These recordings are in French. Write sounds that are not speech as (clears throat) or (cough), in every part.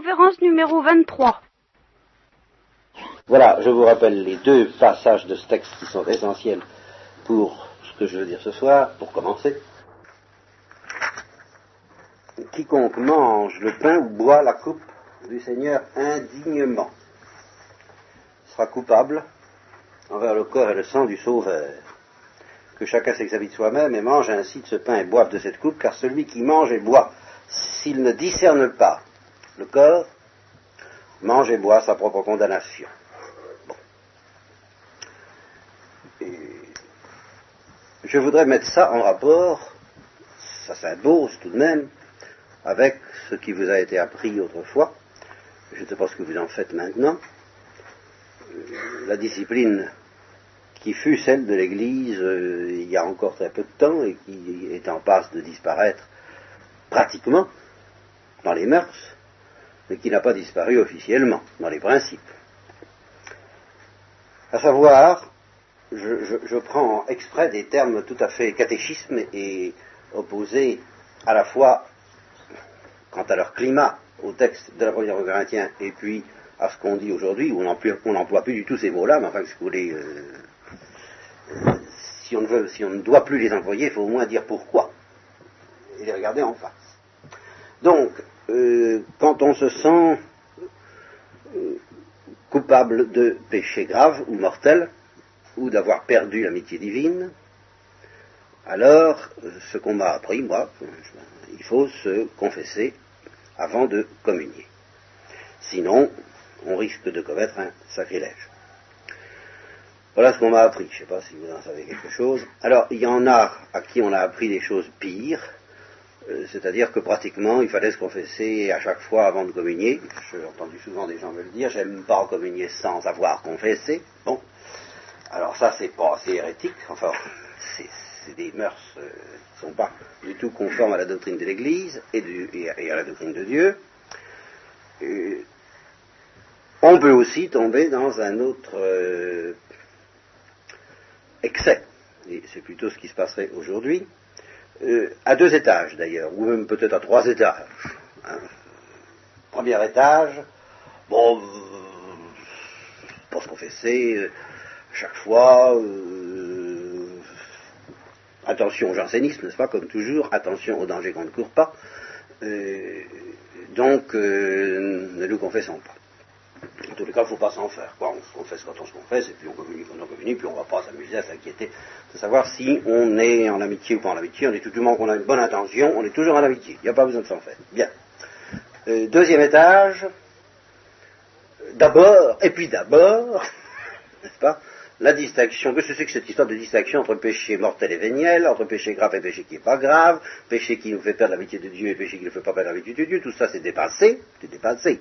conférence numéro 23. Voilà, je vous rappelle les deux passages de ce texte qui sont essentiels pour ce que je veux dire ce soir, pour commencer. Quiconque mange le pain ou boit la coupe du Seigneur indignement sera coupable envers le corps et le sang du Sauveur. Que chacun s'examine soi-même et mange ainsi de ce pain et boive de cette coupe, car celui qui mange et boit, s'il ne discerne pas le corps, mange et boit sa propre condamnation. je voudrais mettre ça en rapport, ça s'impose tout de même, avec ce qui vous a été appris autrefois. Je ne sais pas ce que vous en faites maintenant. La discipline qui fut celle de l'Église euh, il y a encore très peu de temps et qui est en passe de disparaître pratiquement dans les mœurs, mais qui n'a pas disparu officiellement dans les principes. À savoir, je, prends exprès des termes tout à fait catéchisme et opposés à la fois quant à leur climat au texte de la première Corinthiens et puis à ce qu'on dit aujourd'hui, où on n'emploie plus du tout ces mots-là, mais enfin, si vous voulez, euh, si, on ne veut, si on ne doit plus les employer, il faut au moins dire pourquoi et les regarder en face. Donc, euh, quand on se sent euh, coupable de péché grave ou mortel, ou d'avoir perdu l'amitié divine, alors ce qu'on m'a appris, moi, il faut se confesser avant de communier. Sinon, on risque de commettre un sacrilège. Voilà ce qu'on m'a appris. Je ne sais pas si vous en savez quelque chose. Alors, il y en a à qui on a appris des choses pires, c'est-à-dire que pratiquement, il fallait se confesser à chaque fois avant de communier. J'ai entendu souvent des gens me le dire, j'aime pas communier sans avoir confessé. Bon. Alors ça, c'est pas assez hérétique, enfin, c'est des mœurs euh, qui ne sont pas du tout conformes à la doctrine de l'Église et, à la doctrine de Dieu. on peut aussi tomber dans un autre euh, excès, et c'est plutôt ce qui se passerait aujourd'hui, euh, à deux étages d'ailleurs, ou même peut-être à trois étages. Hein. Premier étage, bon, pour se confesser, chaque fois, euh, attention au jansénisme, n'est-ce pas, comme toujours, attention au danger qu'on ne court pas. Euh, donc, euh, ne nous confessons pas. En tous les cas, il ne faut pas s'en faire. on se confesse quand on se confesse, et puis on communique on communique, puis on ne va pas s'amuser à s'inquiéter de savoir si on est en amitié ou pas en amitié. On est tout du moins qu'on a une bonne intention, on est toujours en amitié. Il n'y a pas besoin de s'en faire. Bien. deuxième étage, d'abord, et puis d'abord, (laughs) n'est-ce pas la distinction, que ce que cette histoire de distinction entre péché mortel et véniel, entre péché grave et péché qui n'est pas grave, péché qui nous fait perdre l'amitié de Dieu et péché qui ne fait pas perdre l'amitié de Dieu, tout ça c'est dépassé, c'est dépassé,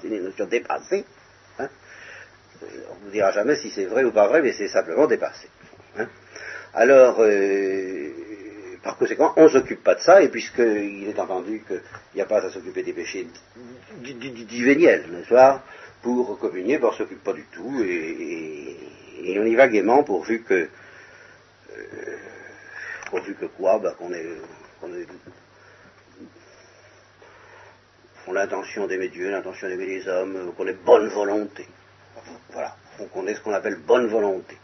c'est une notion dépassée. Hein on ne vous dira jamais si c'est vrai ou pas vrai, mais c'est simplement dépassé. Hein Alors, euh, par conséquent, on ne s'occupe pas de ça, et puisqu'il est entendu qu'il n'y a pas à s'occuper des péchés du, véniel, n'est-ce pas Pour communier, ben, on ne s'occupe pas du tout, et on y va gaiement pourvu que, euh, pourvu que quoi, bah, qu'on ait, l'intention d'aimer Dieu, l'intention d'aimer les hommes, qu'on ait bonne volonté. Voilà, qu'on ait ce qu'on appelle bonne volonté.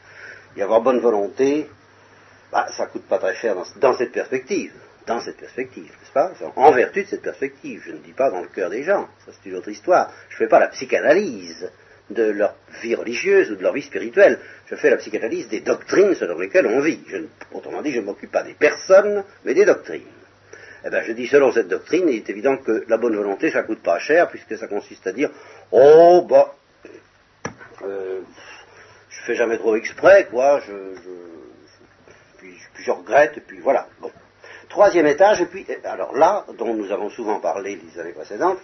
Y avoir bonne volonté, bah, ça coûte pas très cher dans, cette perspective, dans cette perspective, n'est-ce pas? En vertu de cette perspective, je ne dis pas dans le cœur des gens, ça c'est une autre histoire. Je ne fais pas la psychanalyse de leur vie religieuse ou de leur vie spirituelle. Je fais la psychanalyse des doctrines selon lesquelles on vit. autrement dit, je ne m'occupe pas des personnes, mais des doctrines. Eh bien, je dis, selon cette doctrine, il est évident que la bonne volonté, ça coûte pas cher, puisque ça consiste à dire, oh, bah, euh, je fais jamais trop exprès, quoi, je, puis, puis, je regrette, et puis voilà. Bon. Troisième étage, et puis, alors là, dont nous avons souvent parlé les années précédentes,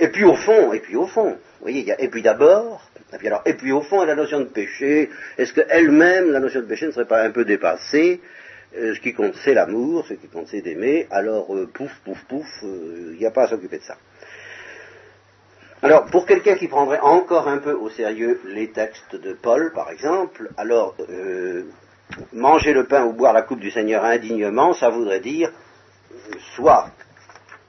et puis au fond, et puis au fond, vous voyez, il y a, et puis d'abord, et puis alors, et puis au fond, la notion de péché, est-ce qu'elle-même, la notion de péché, ne serait pas un peu dépassée euh, Ce qui compte, c'est l'amour, ce qui compte, c'est d'aimer, alors euh, pouf, pouf, pouf, euh, il n'y a pas à s'occuper de ça. Alors, pour quelqu'un qui prendrait encore un peu au sérieux les textes de Paul, par exemple, alors, manger le pain ou boire la coupe du Seigneur indignement, ça voudrait dire soit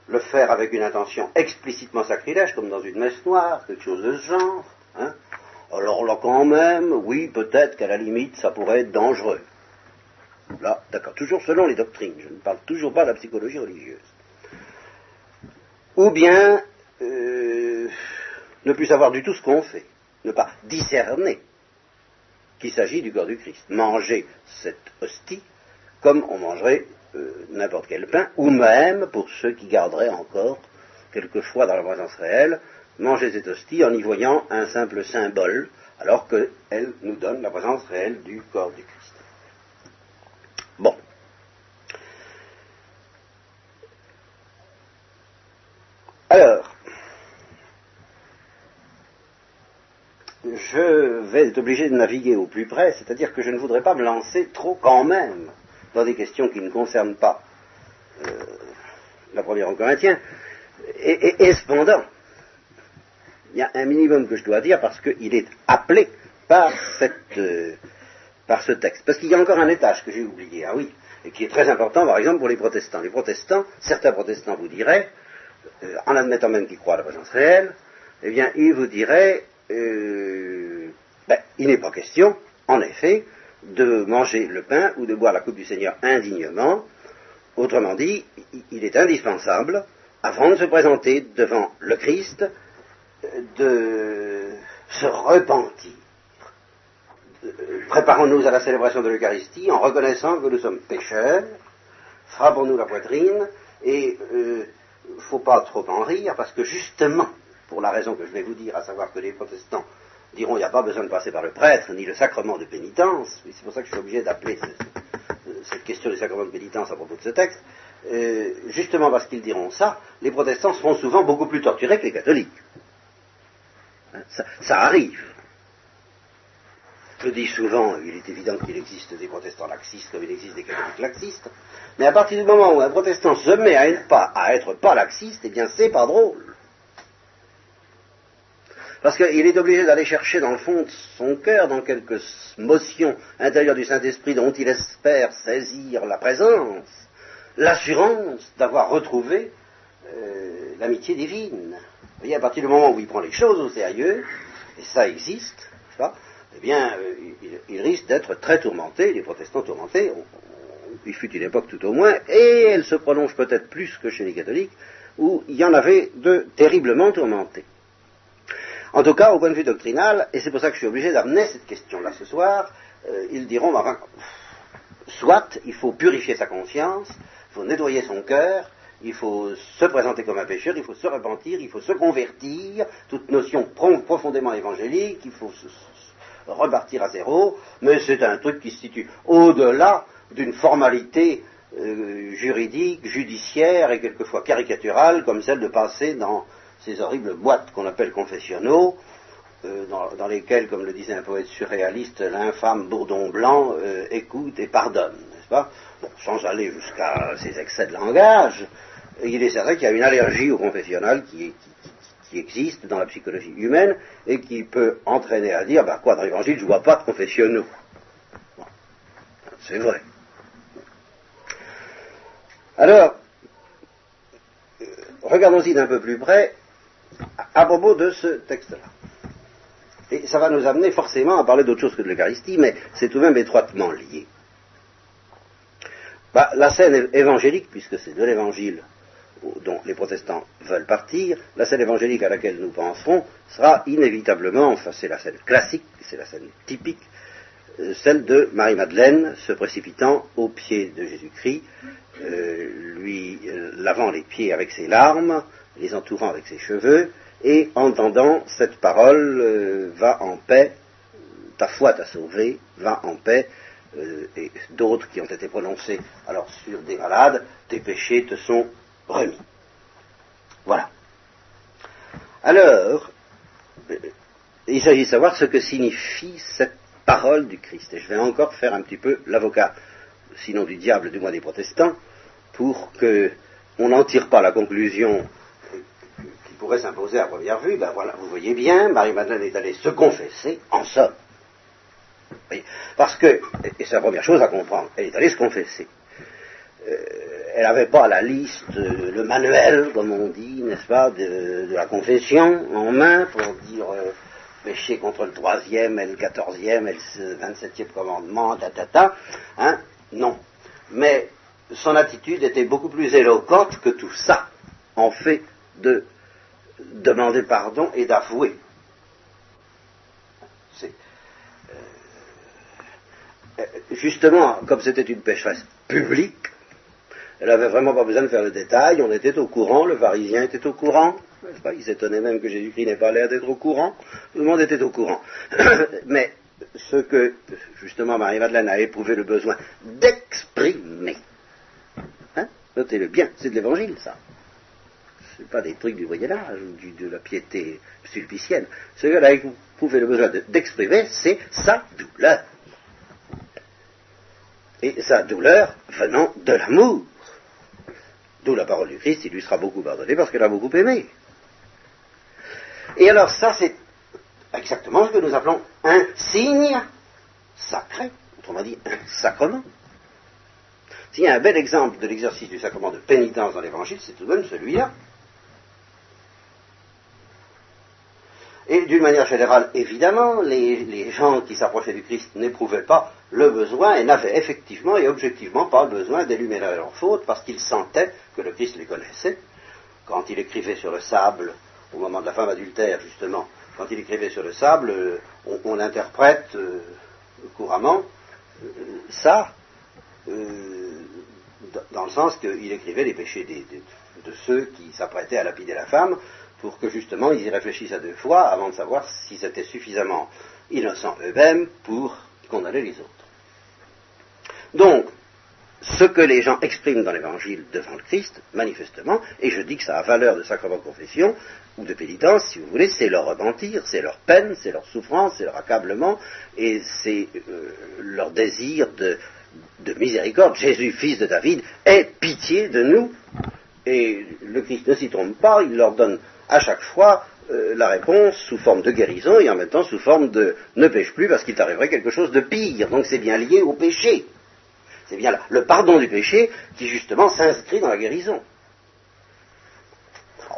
le faire avec une intention explicitement sacrilège, comme dans une messe noire, quelque chose de ce genre. Hein. Alors là, quand même, oui, peut-être qu'à la limite, ça pourrait être dangereux. Là, d'accord, toujours selon les doctrines, je ne parle toujours pas de la psychologie religieuse. Ou bien, euh, ne plus savoir du tout ce qu'on fait, ne pas discerner qu'il s'agit du corps du Christ. Manger cette hostie comme on mangerait euh, n'importe quel pain, ou même, pour ceux qui garderaient encore quelque foi dans la présence réelle, manger cette hostie en y voyant un simple symbole, alors qu'elle nous donne la présence réelle du corps du Christ. Bon. Alors, je vais être obligé de naviguer au plus près, c'est-à-dire que je ne voudrais pas me lancer trop quand même dans des questions qui ne concernent pas euh, la première en Corinthiens. Et, cependant, il y a un minimum que je dois dire parce qu'il est appelé euh, par ce texte. Parce qu'il y a encore un étage que j'ai oublié, ah oui, et qui est très important, par exemple, pour les protestants. Les protestants, certains protestants vous diraient, euh, en admettant même qu'ils croient à la présence réelle, eh bien, ils vous diraient, ben, il n'est pas question, en effet, de manger le pain ou de boire la coupe du Seigneur indignement. Autrement dit, il est indispensable, avant de se présenter devant le Christ, de se repentir. Préparons-nous à la célébration de l'Eucharistie en reconnaissant que nous sommes pécheurs, frappons-nous la poitrine, et il euh, ne faut pas trop en rire, parce que justement, pour la raison que je vais vous dire, à savoir que les protestants diront il n'y a pas besoin de passer par le prêtre, ni le sacrement de pénitence, c'est pour ça que je suis obligé d'appeler cette question du sacrement de pénitence à propos de ce texte, euh, justement parce qu'ils diront ça, les protestants seront souvent beaucoup plus torturés que les catholiques. Hein, ça, arrive. Je dis souvent, il est évident qu'il existe des protestants laxistes comme il existe des catholiques laxistes, mais à partir du moment où un protestant se met à être pas, à être pas laxiste, eh bien c'est pas drôle. Parce qu'il est obligé d'aller chercher dans le fond de son cœur, dans quelques motions intérieures du Saint-Esprit dont il espère saisir la présence, l'assurance d'avoir retrouvé euh, l'amitié divine. Vous voyez, à partir du moment où il prend les choses au sérieux, et ça existe, eh bien, euh, il, risque d'être très tourmenté, les protestants tourmentés, il fut une époque tout au moins, et elle se prolonge peut-être plus que chez les catholiques, où il y en avait de terriblement tourmentés. En tout cas, au point de vue doctrinal, et c'est pour ça que je suis obligé d'amener cette question-là ce soir, euh, ils diront, bah, soit il faut purifier sa conscience, il faut nettoyer son cœur, il faut se présenter comme un pécheur, il faut se repentir, il faut se convertir, toute notion profondément évangélique, il faut se, repartir à zéro, mais c'est un truc qui se situe au-delà d'une formalité euh, juridique, judiciaire et quelquefois caricaturale, comme celle de passer dans ces horribles boîtes qu'on appelle confessionnaux, euh, dans, lesquelles, comme le disait un poète surréaliste, l'infâme bourdon blanc euh, écoute et pardonne, n'est-ce pas? Bon, Sans aller jusqu'à ces excès de langage, il est certain qu'il y a une allergie au confessionnal qui, existe dans la psychologie humaine et qui peut entraîner à dire, bah quoi, dans l'évangile, je ne vois pas de confessionnaux. C'est vrai. Alors, euh, regardons-y d'un peu plus près à propos de ce texte-là. Et ça va nous amener forcément à parler d'autre chose que de l'Eucharistie, mais c'est tout de même étroitement lié. Bah, la scène évangélique, puisque c'est de l'évangile dont les protestants veulent partir, la scène évangélique à laquelle nous penserons sera inévitablement, enfin c'est la scène classique, c'est la scène typique, euh, celle de Marie-Madeleine se précipitant aux pieds de Jésus-Christ, euh, lui euh, lavant les pieds avec ses larmes, les entourant avec ses cheveux, et entendant cette parole, euh, va en paix, ta foi t'a sauvé, va en paix, euh, et d'autres qui ont été prononcés alors sur des malades, tes péchés te sont remis. Voilà. Alors, euh, il s'agit de savoir ce que signifie cette parole du Christ. Et je vais encore faire un petit peu l'avocat, sinon du diable, du moins des protestants, pour qu'on n'en tire pas la conclusion pourrait s'imposer à première vue, ben voilà, vous voyez bien, Marie-Madeleine est allée se confesser, en somme. Parce que, et c'est la première chose à comprendre, elle est allée se confesser. Euh, elle n'avait pas la liste, euh, le manuel, comme on dit, n'est-ce pas, de, la confession en main pour dire euh, péché contre le troisième et le quatorzième et le vingt-septième commandement, ta, ta, ta. Hein, non. Mais son attitude était beaucoup plus éloquente que tout ça, en fait de demander pardon et d'avouer. Euh, justement, comme c'était une pécheresse publique, elle n'avait vraiment pas besoin de faire le détail, on était au courant, le pharisien était au courant, pas? Il s'étonnait même que Jésus-Christ n'ait pas l'air d'être au courant, tout le monde était au courant. (coughs) Mais ce que, justement, Marie-Madeleine a éprouvé le besoin d'exprimer, hein, notez-le bien, c'est de l'évangile, ça. Ce n'est pas des trucs du Moyen-Âge ou de la piété sulpicienne. Ce qu'elle a éprouvé le besoin d'exprimer, c'est sa douleur. Et sa douleur venant de l'amour. D'où la parole du Christ, il lui sera beaucoup pardonné parce qu'elle a beaucoup aimé. Et alors ça, c'est exactement ce que nous appelons un signe sacré, autrement dit un sacrement. S'il y a un bel exemple de l'exercice du sacrement de pénitence dans l'Évangile, c'est tout de même celui-là. Et d'une manière générale, évidemment, les, gens qui s'approchaient du Christ n'éprouvaient pas le besoin et n'avaient effectivement et objectivement pas le besoin d'élumérer leurs fautes parce qu'ils sentaient que le Christ les connaissait. Quand il écrivait sur le sable, au moment de la femme adultère justement, quand il écrivait sur le sable, euh, on, interprète euh, couramment euh, ça dans le sens qu'il écrivait les péchés de ceux qui s'apprêtaient à lapider la femme, pour que justement ils y réfléchissent à deux fois avant de savoir s'ils étaient suffisamment innocents eux-mêmes pour condamner les autres. Donc, ce que les gens expriment dans l'évangile devant le Christ, manifestement, et je dis que ça a valeur de sacrement de confession ou de pénitence, si vous voulez, c'est leur repentir, c'est leur peine, c'est leur souffrance, c'est leur accablement, et c'est euh, leur désir de, de miséricorde. Jésus, fils de David, aie pitié de nous. Et le Christ ne s'y trompe pas, il leur donne à chaque fois euh, la réponse sous forme de guérison et en même temps sous forme de ne pêche plus parce qu'il t'arriverait quelque chose de pire. Donc c'est bien lié au péché. C'est bien le pardon du péché qui justement s'inscrit dans la guérison.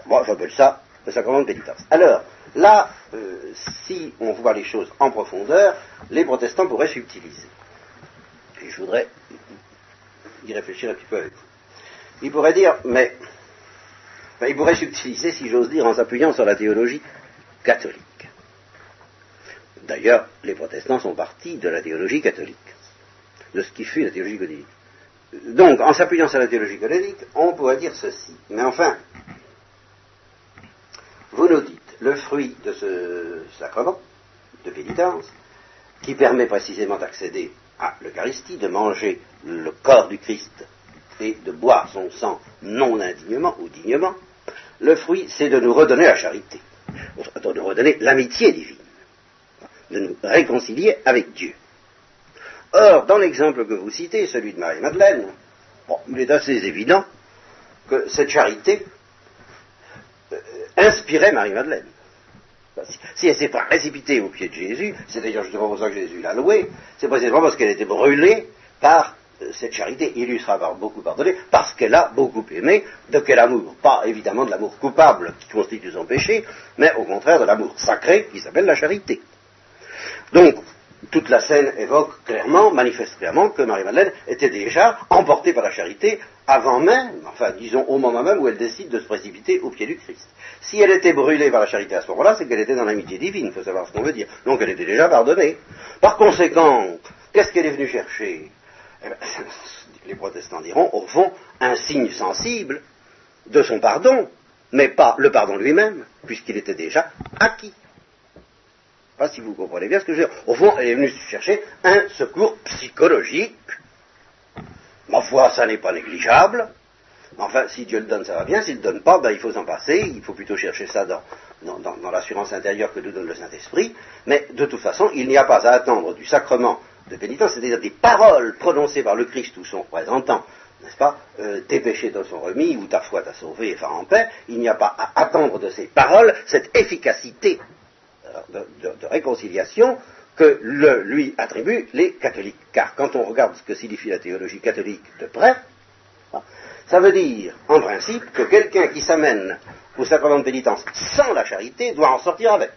moi j'appelle ça le sacrement de pénitence. Alors, là, euh, si on voit les choses en profondeur, les protestants pourraient subtiliser. Et je voudrais y réfléchir un petit peu avec vous. Ils pourraient dire, mais il pourrait s'utiliser, si j'ose dire, en s'appuyant sur la théologie catholique. D'ailleurs, les protestants sont partis de la théologie catholique, de ce qui fut la théologie catholique. Donc, en s'appuyant sur la théologie catholique, on pourrait dire ceci. Mais enfin, vous nous dites, le fruit de ce sacrement de pénitence, qui permet précisément d'accéder à l'Eucharistie, de manger le corps du Christ et de boire son sang non indignement ou dignement, le fruit, c'est de nous redonner la charité, de nous redonner l'amitié divine, de nous réconcilier avec Dieu. Or, dans l'exemple que vous citez, celui de Marie-Madeleine, il est assez évident que cette charité euh, inspirait Marie-Madeleine. Si elle s'est pas précipitée au pied de Jésus, c'est d'ailleurs justement pour ça que Jésus l'a louée, c'est précisément parce qu'elle était brûlée par cette charité, il lui sera beaucoup pardonné parce qu'elle a beaucoup aimé. De quel amour Pas évidemment de l'amour coupable qui constitue son péché, mais au contraire de l'amour sacré qui s'appelle la charité. Donc, toute la scène évoque clairement, manifeste clairement que Marie-Madeleine était déjà emportée par la charité avant même, enfin disons au moment même où elle décide de se précipiter au pied du Christ. Si elle était brûlée par la charité à ce moment-là, c'est qu'elle était dans l'amitié divine, il faut savoir ce qu'on veut dire. Donc elle était déjà pardonnée. Par conséquent, qu'est-ce qu'elle est venue chercher? Eh ben, (laughs) les protestants diront, au fond, un signe sensible de son pardon, mais pas le pardon lui-même, puisqu'il était déjà acquis. Pas si vous comprenez bien ce que je veux dire. Au fond, elle est venue chercher un secours psychologique. Ma foi, ça n'est pas négligeable. Enfin, si Dieu le donne, ça va bien. S'il ne le donne pas, ben, il faut s'en passer. Il faut plutôt chercher ça dans, dans l'assurance intérieure que nous donne le Saint-Esprit. Mais de toute façon, il n'y a pas à attendre du sacrement de pénitence, c'est-à-dire des paroles prononcées par le Christ ou son représentant, n'est-ce pas euh, Tes péchés te sont remis, ou ta foi t'a sauvé, enfin en paix. Il n'y a pas à attendre de ces paroles cette efficacité euh, de, réconciliation que lui attribuent les catholiques. Car quand on regarde ce que signifie la théologie catholique de près, Ça veut dire, en principe, que quelqu'un qui s'amène au sacrement de pénitence sans la charité doit en sortir avec.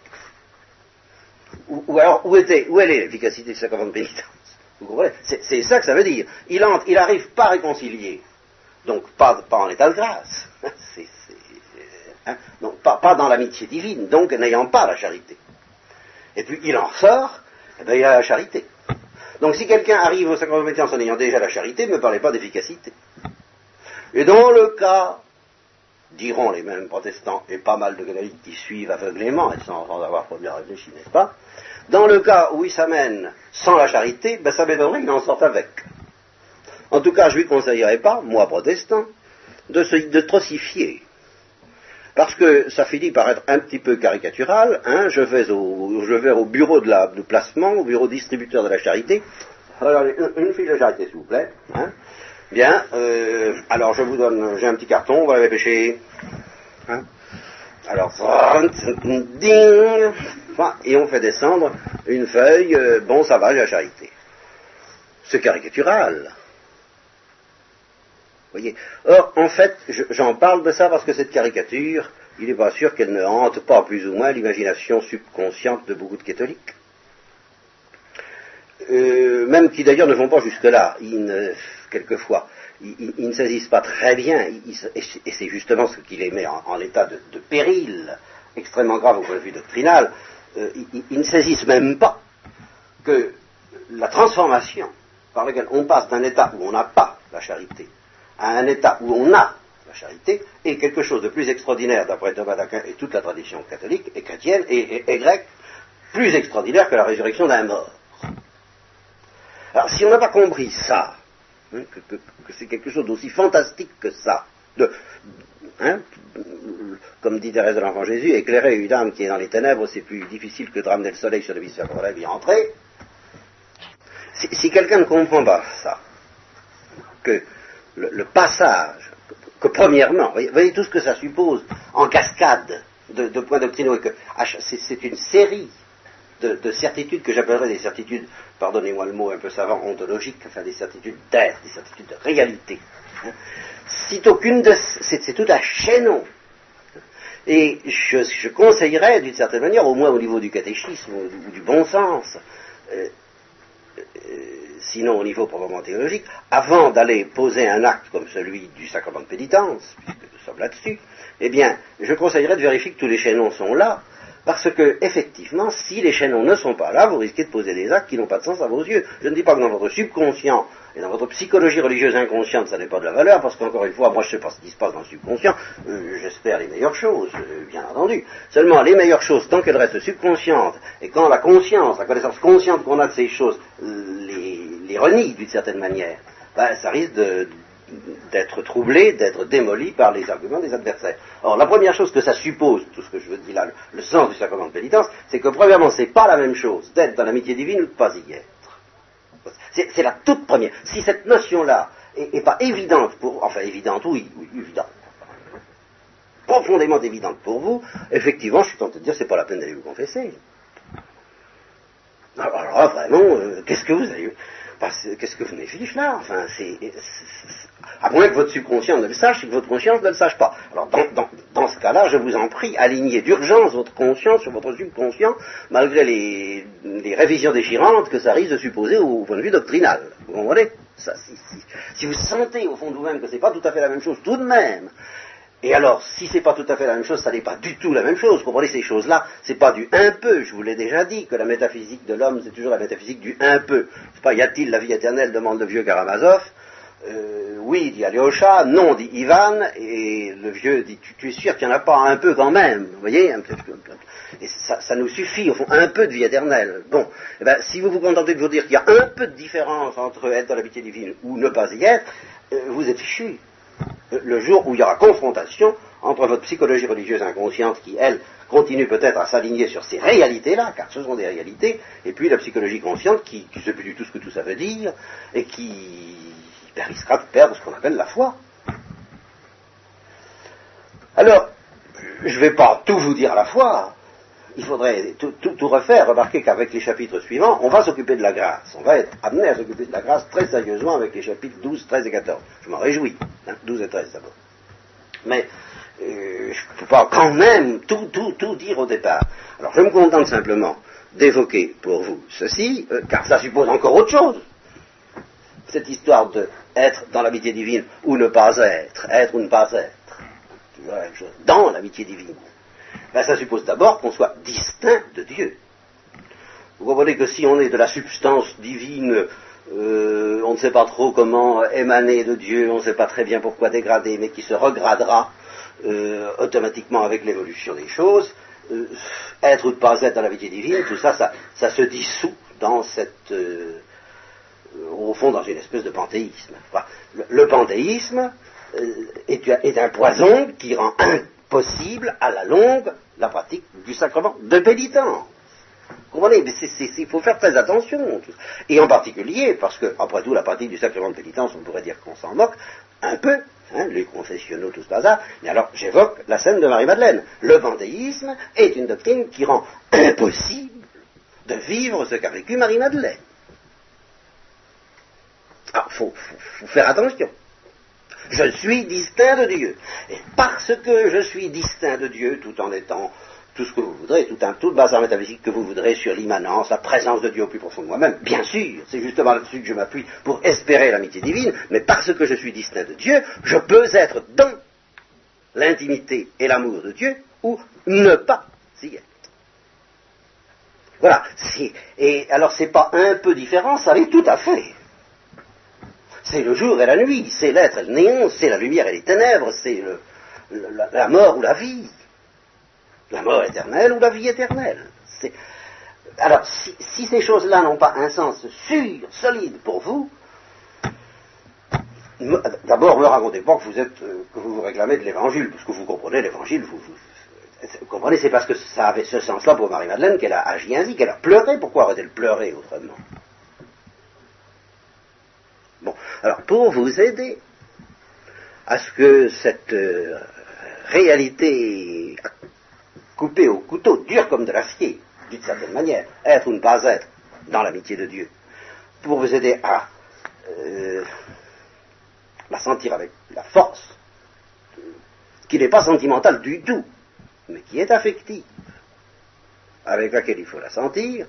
Ou, alors, où, était, où elle est l'efficacité du sacrement de pénitence Vous comprenez C'est ça que ça veut dire. Il, entre, il arrive pas réconcilié, donc pas, en état de grâce, (laughs) hein, donc pas, dans l'amitié divine, donc n'ayant pas la charité. Et puis il en sort, eh bien, il a la charité. Donc si quelqu'un arrive au sacrement de pénitence en ayant déjà la charité, ne me parlez pas d'efficacité. Et dans le cas, diront les mêmes protestants et pas mal de catholiques qui suivent aveuglément et sans, avoir trop bien réfléchi, n'est-ce pas? Dans le cas où il s'amène sans la charité, ben ça m'étonnerait qu'il en sorte avec. En tout cas, je lui conseillerais pas, moi protestant, de, se, de trossifier. Parce que ça finit par être un petit peu caricatural. Hein, je, vais au, je vais au bureau de, la, placement, au bureau distributeur de la charité. Alors, une, une fiche de charité, s'il vous plaît. Hein. Bien, euh, alors je vous donne, j'ai un petit carton, vous l'avez pêché. Hein alors, ding, et on fait descendre une feuille, euh, bon, ça va, la charité. C'est caricatural. Voyez. Or, en fait, j'en parle de ça parce que cette caricature, il n'est pas sûr qu'elle ne hante pas plus ou moins l'imagination subconsciente de beaucoup de catholiques. Euh, même qui d'ailleurs ne vont pas jusque-là. Ils quelquefois, ils, ne saisissent pas très bien, et c'est justement ce qui les met en, état de, péril extrêmement grave au point de vue doctrinal, euh, ils, ne saisissent même pas que la transformation par laquelle on passe d'un état où on n'a pas la charité à un état où on a la charité est quelque chose de plus extraordinaire d'après Thomas d'Aquin et toute la tradition catholique et chrétienne et grecque, plus extraordinaire que la résurrection d'un mort. Alors, si on n'a pas compris ça, hein, que, c'est quelque chose d'aussi fantastique que ça, hein, comme dit Thérèse de l'Enfant Jésus, éclairer une âme qui est dans les ténèbres, c'est plus difficile que de ramener le soleil sur le visage pour vie entrer. Si, quelqu'un ne comprend pas ça, que le, passage, que, premièrement, vous voyez, tout ce que ça suppose en cascade de, points doctrinaux, et que c'est une série de, certitudes que j'appellerais des certitudes, pardonnez-moi le mot un peu savant, ontologiques, enfin des certitudes d'air, des certitudes de réalité. C'est aucune de c'est tout un chaînon. Et je, conseillerais d'une certaine manière, au moins au niveau du catéchisme ou du, bon sens, euh, euh, sinon au niveau probablement théologique, avant d'aller poser un acte comme celui du sacrement de pénitence, puisque nous sommes là-dessus, eh bien, je conseillerais de vérifier que tous les chaînons sont là, parce que, effectivement, si les chaînons ne sont pas là, vous risquez de poser des actes qui n'ont pas de sens à vos yeux. Je ne dis pas que dans votre subconscient et dans votre psychologie religieuse inconsciente, ça n'est pas de la valeur, parce qu'encore une fois, moi je ne sais pas ce qui se passe dans le subconscient, euh, j'espère les meilleures choses, euh, bien entendu. Seulement, les meilleures choses, tant qu'elles restent subconscientes, et quand la conscience, la connaissance consciente qu'on a de ces choses, euh, les, renie d'une certaine manière, ben, ça risque de, d'être troublé, d'être démoli par les arguments des adversaires. Or, la première chose que ça suppose, tout ce que je veux dire là, le, sens du sacrement de pénitence, c'est que premièrement, c'est pas la même chose d'être dans l'amitié divine ou de pas y être. C'est la toute première. Si cette notion-là est, pas évidente pour, enfin évidente, oui, oui, évidente, profondément évidente pour vous, effectivement, je suis tenté de dire, c'est pas la peine d'aller vous confesser. Alors vraiment, euh, qu'est-ce que vous avez Qu'est-ce que vous fiche là? Enfin, c'est à moins que votre subconscient ne le sache et que votre conscience ne le sache pas. Alors dans, ce cas-là, je vous en prie, alignez d'urgence votre conscience sur votre subconscient, malgré les, révisions déchirantes que ça risque de supposer au point de vue doctrinal. Vous comprenez? Si, vous sentez au fond de vous-même que ce n'est pas tout à fait la même chose, tout de même, et alors, si c'est pas tout à fait la même chose, ça n'est pas du tout la même chose. Vous comprenez ces choses-là C'est pas du un peu. Je vous l'ai déjà dit que la métaphysique de l'homme, c'est toujours la métaphysique du un peu. C'est pas y a-t-il la vie éternelle demande le vieux Karamazov. Euh, oui, dit Alyosha, non, dit Ivan, et le vieux dit, tu, es sûr qu'il n'y en a pas un peu quand même, vous voyez Et ça, nous suffit, au fond, un peu de vie éternelle. Bon, eh ben, si vous vous contentez de vous dire qu'il y a un peu de différence entre être dans l'habitude divine ou ne pas y être, euh, vous êtes fichu. Le jour où il y aura confrontation entre votre psychologie religieuse inconsciente qui, elle, continue peut-être à s'aligner sur ces réalités-là, car ce sont des réalités, et puis la psychologie consciente qui ne sait plus du tout ce que tout ça veut dire, et qui risquera de perdre ce qu'on appelle la foi. Alors, je ne vais pas tout vous dire à la fois, il faudrait tout, refaire. Remarquez qu'avec les chapitres suivants, on va s'occuper de la grâce. On va être amené à s'occuper de la grâce très sérieusement avec les chapitres 12, 13 et 14. Je m'en réjouis. Hein, 12 et 13 d'abord. Mais euh, je ne peux pas quand même tout, tout, tout dire au départ. Alors je me contente simplement d'évoquer pour vous ceci, euh, car ça suppose encore autre chose. Cette histoire de être dans l'amitié divine ou ne pas être, être ou ne pas être, dans l'amitié divine. Ben, ça suppose d'abord qu'on soit distinct de Dieu. Vous comprenez que si on est de la substance divine, euh, on ne sait pas trop comment émaner de Dieu, on ne sait pas très bien pourquoi dégrader, mais qui se regradera euh, automatiquement avec l'évolution des choses, euh, être ou ne pas être dans la vie divine, tout ça, ça, se dissout dans cette, au fond, dans une espèce de panthéisme. le, panthéisme est, est, un poison qui rend impossible à la longue la pratique du sacrement de pénitence. Vous comprenez? Il faut faire très attention. Et en particulier, parce que, après tout, la pratique du sacrement de pénitence, on pourrait dire qu'on s'en moque un peu, hein, les confessionnaux, tout ce bazar, mais alors j'évoque la scène de Marie-Madeleine. Le vendéisme est une doctrine qui rend impossible de vivre ce qu'a vécu Marie-Madeleine. Alors, il faut, faire attention. Je suis distinct de Dieu. Et parce que je suis distinct de Dieu, tout en étant tout ce que vous voudrez, tout un tout le bazar métaphysique que vous voudrez sur l'immanence, la présence de Dieu au plus profond de moi-même, bien sûr, c'est justement là-dessus que je m'appuie pour espérer l'amitié divine, mais parce que je suis distinct de Dieu, je peux être dans l'intimité et l'amour de Dieu, ou ne pas y être. Voilà. Et alors c'est pas un peu différent, ça l'est tout à fait. C'est le jour et la nuit, c'est l'être et le néant, c'est la lumière et les ténèbres, c'est la mort ou la vie. La mort éternelle ou la vie éternelle. Alors, si, ces choses-là n'ont pas un sens sûr, solide pour vous, d'abord ne racontez pas que vous êtes, euh, que vous vous réclamez de l'évangile, parce que vous comprenez l'évangile, vous, comprenez, c'est parce que ça avait ce sens-là pour Marie-Madeleine qu'elle a agi ainsi, qu'elle a pleuré. Pourquoi aurait-elle pleuré autrement Bon, alors pour vous aider à ce que cette euh, réalité coupé au couteau, dur comme de l'acier, d'une certaine manière, être ou ne pas être dans l'amitié de Dieu, pour vous aider à euh, la sentir avec la force, qui n'est pas sentimentale du tout, mais qui est affective, avec laquelle il faut la sentir,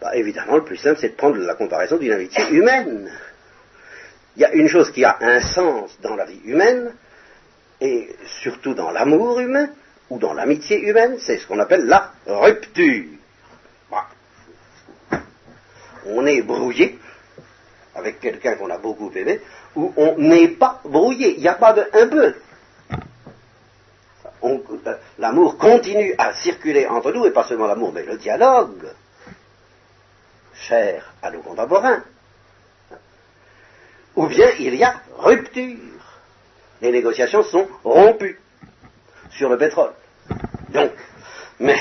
bah, évidemment, le plus simple, c'est de prendre la comparaison d'une amitié humaine. Il y a une chose qui a un sens dans la vie humaine, et surtout dans l'amour humain, ou dans l'amitié humaine, c'est ce qu'on appelle la rupture. Bah. On est brouillé avec quelqu'un qu'on a beaucoup aimé, ou on n'est pas brouillé, il n'y a pas de un peu. L'amour continue à circuler entre nous, et pas seulement l'amour, mais le dialogue, cher à nos contemporains. Ou bien il y a rupture. Les négociations sont rompues sur le pétrole. Donc, mais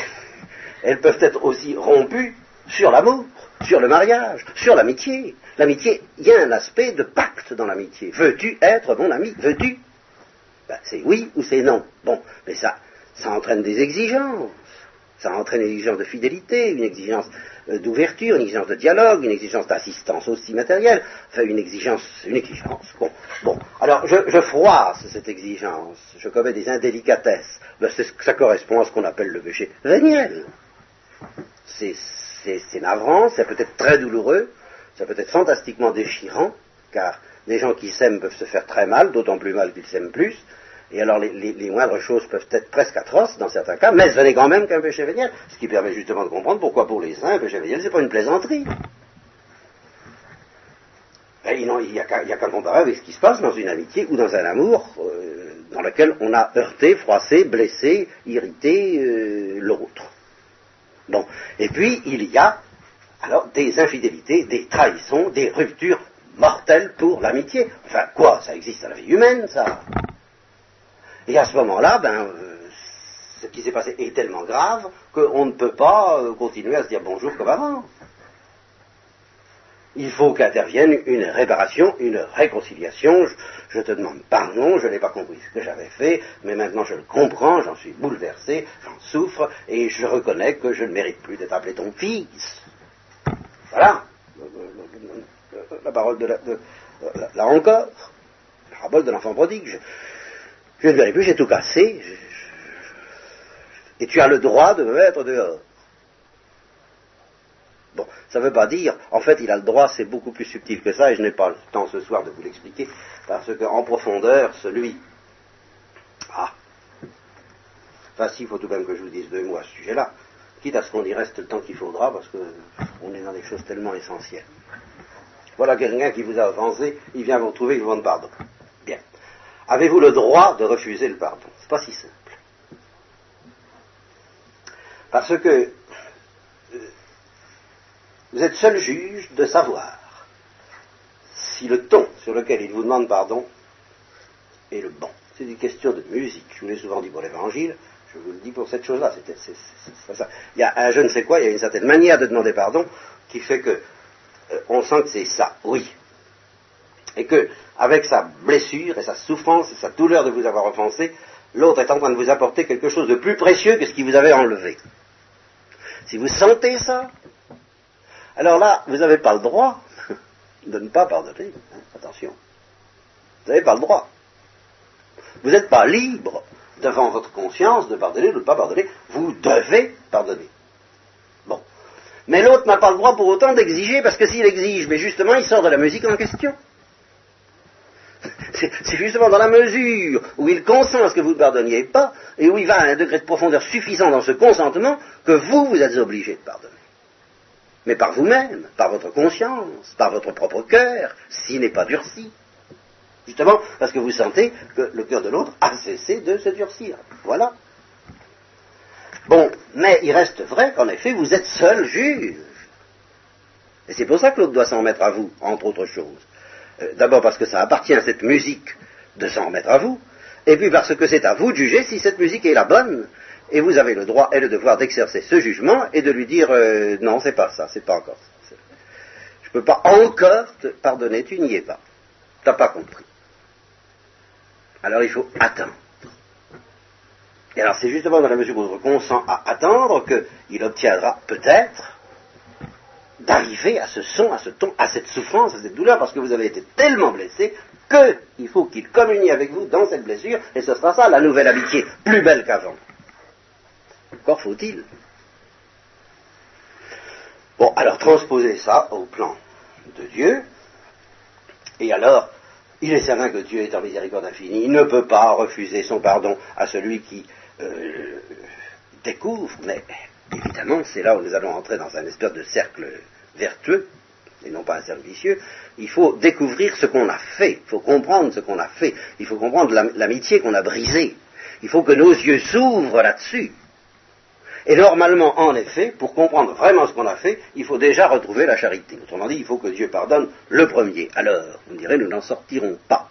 elles peuvent être aussi rompues sur l'amour, sur le mariage, sur l'amitié. L'amitié, il y a un aspect de pacte dans l'amitié. Veux-tu être mon ami? Veux-tu? Ben, C'est oui ou c'est non. Bon, mais ça, ça entraîne des exigences. Ça entraîne une exigence de fidélité, une exigence d'ouverture, une exigence de dialogue, une exigence d'assistance aussi matérielle, enfin une exigence, une exigence. Bon, bon. alors je, je froisse cette exigence, je commets des indélicatesses, ben, ça correspond à ce qu'on appelle le péché véniel. C'est navrant, c'est peut-être très douloureux, ça peut être fantastiquement déchirant, car des gens qui s'aiment peuvent se faire très mal, d'autant plus mal qu'ils s'aiment plus, et alors les, moindres choses peuvent être presque atroces dans certains cas, mais ce n'est quand même qu'un péché véniel, ce qui permet justement de comprendre pourquoi pour les saints, un péché véniel, ce n'est pas une plaisanterie. Ben, il n'y a qu'à comparer avec ce qui se passe dans une amitié ou dans un amour euh, dans lequel on a heurté, froissé, blessé, irrité euh, l'autre. Bon. Et puis, il y a alors des infidélités, des trahisons, des ruptures mortelles pour l'amitié. Enfin, quoi Ça existe dans la vie humaine, ça? Et à ce moment-là, ben, euh, ce qui s'est passé est tellement grave qu'on ne peut pas euh, continuer à se dire bonjour comme avant. Il faut qu'intervienne une réparation, une réconciliation. Je, te demande pardon, je n'ai pas compris ce que j'avais fait, mais maintenant je le comprends, j'en suis bouleversé, j'en souffre, et je reconnais que je ne mérite plus d'être appelé ton fils. Voilà la parole de la... là encore, la parole de l'enfant prodigue. Je, je ne verrai plus, j'ai tout cassé, et tu as le droit de me mettre dehors. Bon, ça ne veut pas dire, en fait, il a le droit, c'est beaucoup plus subtil que ça, et je n'ai pas le temps ce soir de vous l'expliquer, parce qu'en profondeur, celui. Ah Enfin, si, il faut tout de même que je vous dise deux mots à ce sujet-là, quitte à ce qu'on y reste le temps qu'il faudra, parce qu'on est dans des choses tellement essentielles. Voilà quelqu'un qui vous a offensé, il vient vous retrouver, il vous demande pardon. Avez-vous le droit de refuser le pardon? C'est pas si simple. Parce que vous êtes seul juge de savoir si le ton sur lequel il vous demande pardon est le bon. C'est une question de musique. Je vous l'ai souvent dit pour l'évangile, je vous le dis pour cette chose-là. Il y a un je ne sais quoi, il y a une certaine manière de demander pardon qui fait que euh, on sent que c'est ça, oui. Et que, avec sa blessure et sa souffrance et sa douleur de vous avoir offensé, l'autre est en train de vous apporter quelque chose de plus précieux que ce qui vous avait enlevé. Si vous sentez ça, alors là, vous n'avez pas le droit (laughs) de ne pas pardonner. Hein, attention. Vous n'avez pas le droit. Vous n'êtes pas libre devant votre conscience de pardonner ou de ne pas pardonner. Vous devez pardonner. Bon. Mais l'autre n'a pas le droit pour autant d'exiger, parce que s'il exige, mais justement, il sort de la musique en question. C'est justement dans la mesure où il consent à ce que vous ne pardonniez pas, et où il va à un degré de profondeur suffisant dans ce consentement, que vous, vous êtes obligé de pardonner mais par vous-même, par votre conscience, par votre propre cœur, s'il n'est pas durci. Justement parce que vous sentez que le cœur de l'autre a cessé de se durcir. Voilà. Bon, mais il reste vrai qu'en effet, vous êtes seul juge. Et c'est pour ça que l'autre doit s'en remettre à vous, entre autres choses. Euh, d'abord parce que ça appartient à cette musique de s'en remettre à vous, et puis parce que c'est à vous de juger si cette musique est la bonne, et vous avez le droit et le devoir d'exercer ce jugement et de lui dire euh, non, c'est pas ça, c'est pas encore ça. Je peux pas encore te pardonner, tu n'y es pas. Tu n'as pas compris. Alors il faut attendre. Et alors c'est justement dans la mesure où votre consent à attendre qu'il obtiendra peut-être d'arriver à ce son, à ce ton, à cette souffrance, à cette douleur, parce que vous avez été tellement blessé qu'il faut qu'il communie avec vous dans cette blessure, et ce sera ça la nouvelle amitié, plus belle qu'avant. Encore faut-il. Bon, alors transposer ça au plan de Dieu, et alors, il est certain que Dieu est en miséricorde infinie, il ne peut pas refuser son pardon à celui qui euh, découvre, mais évidemment, c'est là où nous allons entrer dans un espèce de cercle vertueux, et non pas un cercle vicieux, il faut découvrir ce qu'on a fait, il faut comprendre ce qu'on a fait, il faut comprendre l'amitié qu'on a brisée, il faut que nos yeux s'ouvrent là-dessus, et normalement, en effet, pour comprendre vraiment ce qu'on a fait, il faut déjà retrouver la charité. Autrement dit, il faut que Dieu pardonne le premier. Alors, me direz, nous n'en sortirons pas.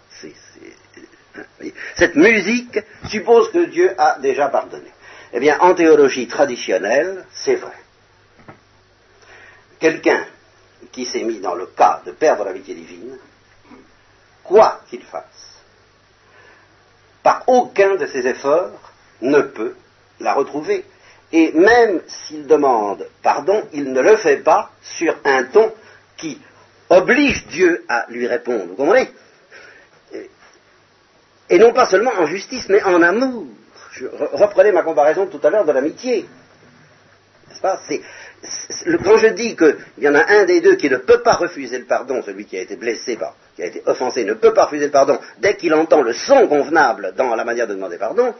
Cette musique suppose que Dieu a déjà pardonné. Eh bien, en théologie traditionnelle, c'est vrai. Quelqu'un qui s'est mis dans le cas de perdre l'amitié divine, quoi qu'il fasse, par aucun de ses efforts, ne peut la retrouver et même s'il demande pardon, il ne le fait pas sur un ton qui oblige Dieu à lui répondre. Vous comprenez? Et non pas seulement en justice, mais en amour. Je reprenais ma comparaison tout à l'heure de l'amitié. N'est-ce pas? Quand je dis qu'il y en a un des deux qui ne peut pas refuser le pardon, celui qui a été blessé, qui a été offensé, ne peut pas refuser le pardon dès qu'il entend le son convenable dans la manière de demander pardon,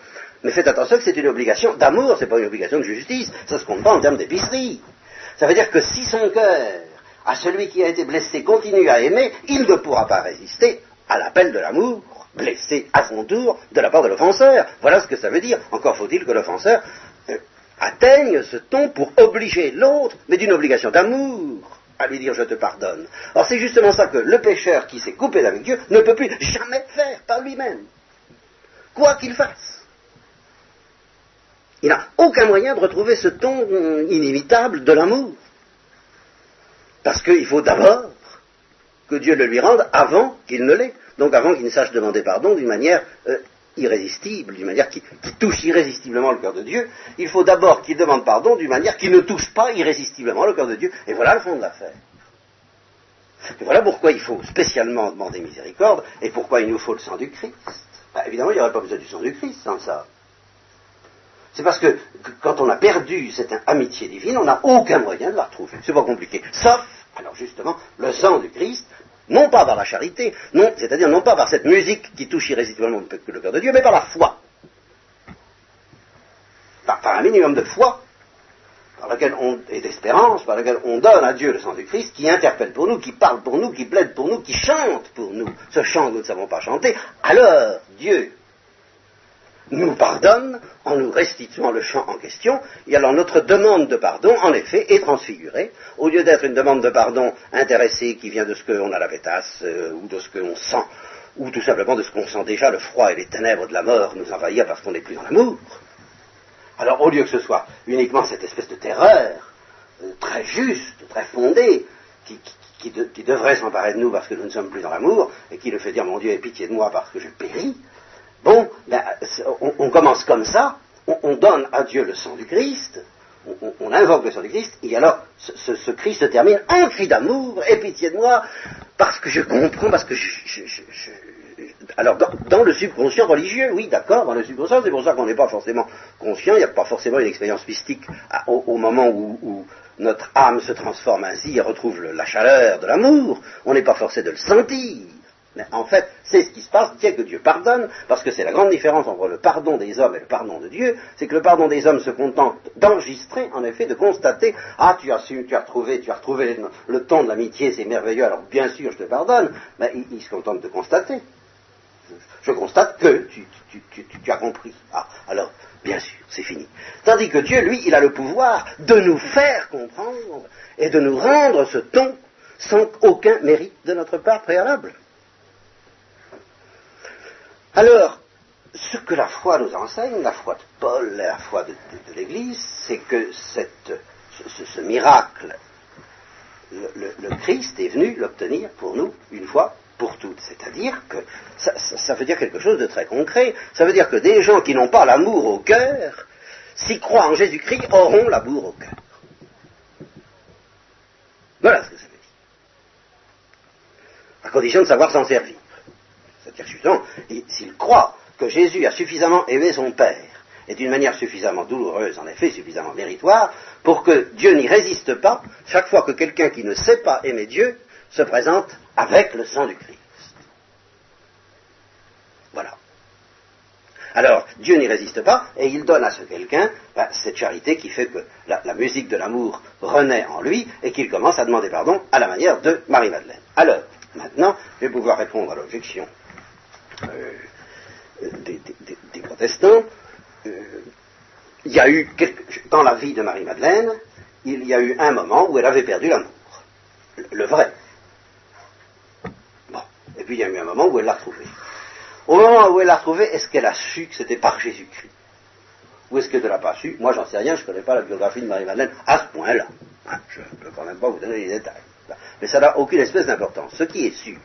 mais faites attention que c'est une obligation d'amour, c'est pas une obligation de justice, ça se compte pas en termes d'épicerie. Ça veut dire que si son cœur, à celui qui a été blessé, continue à aimer, il ne pourra pas résister à l'appel de l'amour, blessé à son tour de la part de l'offenseur. Voilà ce que ça veut dire. Encore faut-il que l'offenseur euh, atteigne ce ton pour obliger l'autre, mais d'une obligation d'amour, à lui dire je te pardonne. Or c'est justement ça que le pécheur qui s'est coupé d'avec Dieu ne peut plus jamais faire par lui-même, quoi qu'il fasse. Il n'a aucun moyen de retrouver ce ton inimitable de l'amour. Parce qu'il faut d'abord que Dieu le lui rende avant qu'il ne l'ait. Donc avant qu'il ne sache demander pardon d'une manière euh, irrésistible, d'une manière qui, touche irrésistiblement le cœur de Dieu, il faut d'abord qu'il demande pardon d'une manière qui ne touche pas irrésistiblement le cœur de Dieu. Et voilà le fond de l'affaire. Et voilà pourquoi il faut spécialement demander miséricorde et pourquoi il nous faut le sang du Christ. Bah, évidemment, il n'y aurait pas besoin du sang du Christ sans ça. C'est parce que, quand on a perdu cette amitié divine, on n'a aucun moyen de la retrouver. C'est pas compliqué. Sauf, alors justement, le sang du Christ, non pas par la charité, non, c'est-à-dire non pas par cette musique qui touche irrésistiblement le cœur de Dieu, mais par la foi. Par, un minimum de foi, par laquelle on, et d'espérance, par laquelle on donne à Dieu le sang du Christ, qui interpelle pour nous, qui parle pour nous, qui plaide pour nous, qui chante pour nous, ce chant que nous ne savons pas chanter, alors Dieu nous pardonne en nous restituant le chant en question, et alors notre demande de pardon, en effet, est transfigurée. Au lieu d'être une demande de pardon intéressée qui vient de ce qu'on a la pétasse, euh, ou de ce qu'on sent, ou tout simplement de ce qu'on sent déjà, le froid et les ténèbres de la mort nous envahir parce qu'on n'est plus dans l'amour. Alors au lieu que ce soit uniquement cette espèce de terreur, euh, très juste, très fondée, qui, qui devrait s'emparer de nous parce que nous ne sommes plus dans l'amour, et qui le fait dire, mon Dieu, aie pitié de moi parce que je péris, Bon, ben, on, commence comme ça, on, donne à Dieu le sang du Christ, on, invoque le sang du Christ, et alors ce, Christ se termine un cri d'amour, et pitié de moi, parce que je comprends, parce que je... alors dans, le subconscient religieux, oui, d'accord, dans le subconscient, c'est pour ça qu'on n'est pas forcément conscient, il n'y a pas forcément une expérience mystique au, moment où, notre âme se transforme ainsi et retrouve la chaleur de l'amour, on n'est pas forcé de le sentir. Mais en fait, c'est ce qui se passe dès que Dieu pardonne, parce que c'est la grande différence entre le pardon des hommes et le pardon de Dieu, c'est que le pardon des hommes se contente d'enregistrer, en effet, de constater, ah, tu as su, tu as retrouvé, tu as retrouvé le, ton de l'amitié, c'est merveilleux, alors bien sûr je te pardonne, mais il, se contente de constater. Je, constate que tu, tu, as compris. Ah, alors, bien sûr, c'est fini. Tandis que Dieu, lui, il a le pouvoir de nous faire comprendre et de nous rendre ce ton sans aucun mérite de notre part préalable. Alors, ce que la foi nous enseigne, la foi de Paul, la foi de, l'Église, c'est que ce, miracle, le, Christ est venu l'obtenir pour nous une fois pour toutes. C'est-à-dire que ça, veut dire quelque chose de très concret. Ça veut dire que des gens qui n'ont pas l'amour au cœur, s'y croient en Jésus-Christ, auront l'amour au cœur. Voilà ce que ça veut dire. À condition de savoir s'en servir. S'il croit que Jésus a suffisamment aimé son Père, et d'une manière suffisamment douloureuse, en effet, suffisamment méritoire, pour que Dieu n'y résiste pas chaque fois que quelqu'un qui ne sait pas aimer Dieu se présente avec le sang du Christ. Voilà. Alors, Dieu n'y résiste pas, et il donne à ce quelqu'un ben, cette charité qui fait que la, musique de l'amour renaît en lui, et qu'il commence à demander pardon à la manière de Marie-Madeleine. Alors, maintenant, je vais pouvoir répondre à l'objection euh, des, protestants, euh, il y a eu, dans la vie de Marie-Madeleine, il y a eu un moment où elle avait perdu l'amour, le, vrai. Bon, et puis il y a eu un moment où elle l'a retrouvé. Au moment où elle l'a retrouvé, est-ce qu'elle a su que c'était par Jésus-Christ? Ou est-ce qu'elle ne l'a pas su? Moi, j'en sais rien, je ne connais pas la biographie de Marie-Madeleine à ce point-là. Hein, je ne peux quand même pas vous donner les détails. Mais ça n'a aucune espèce d'importance. Ce qui est sûr,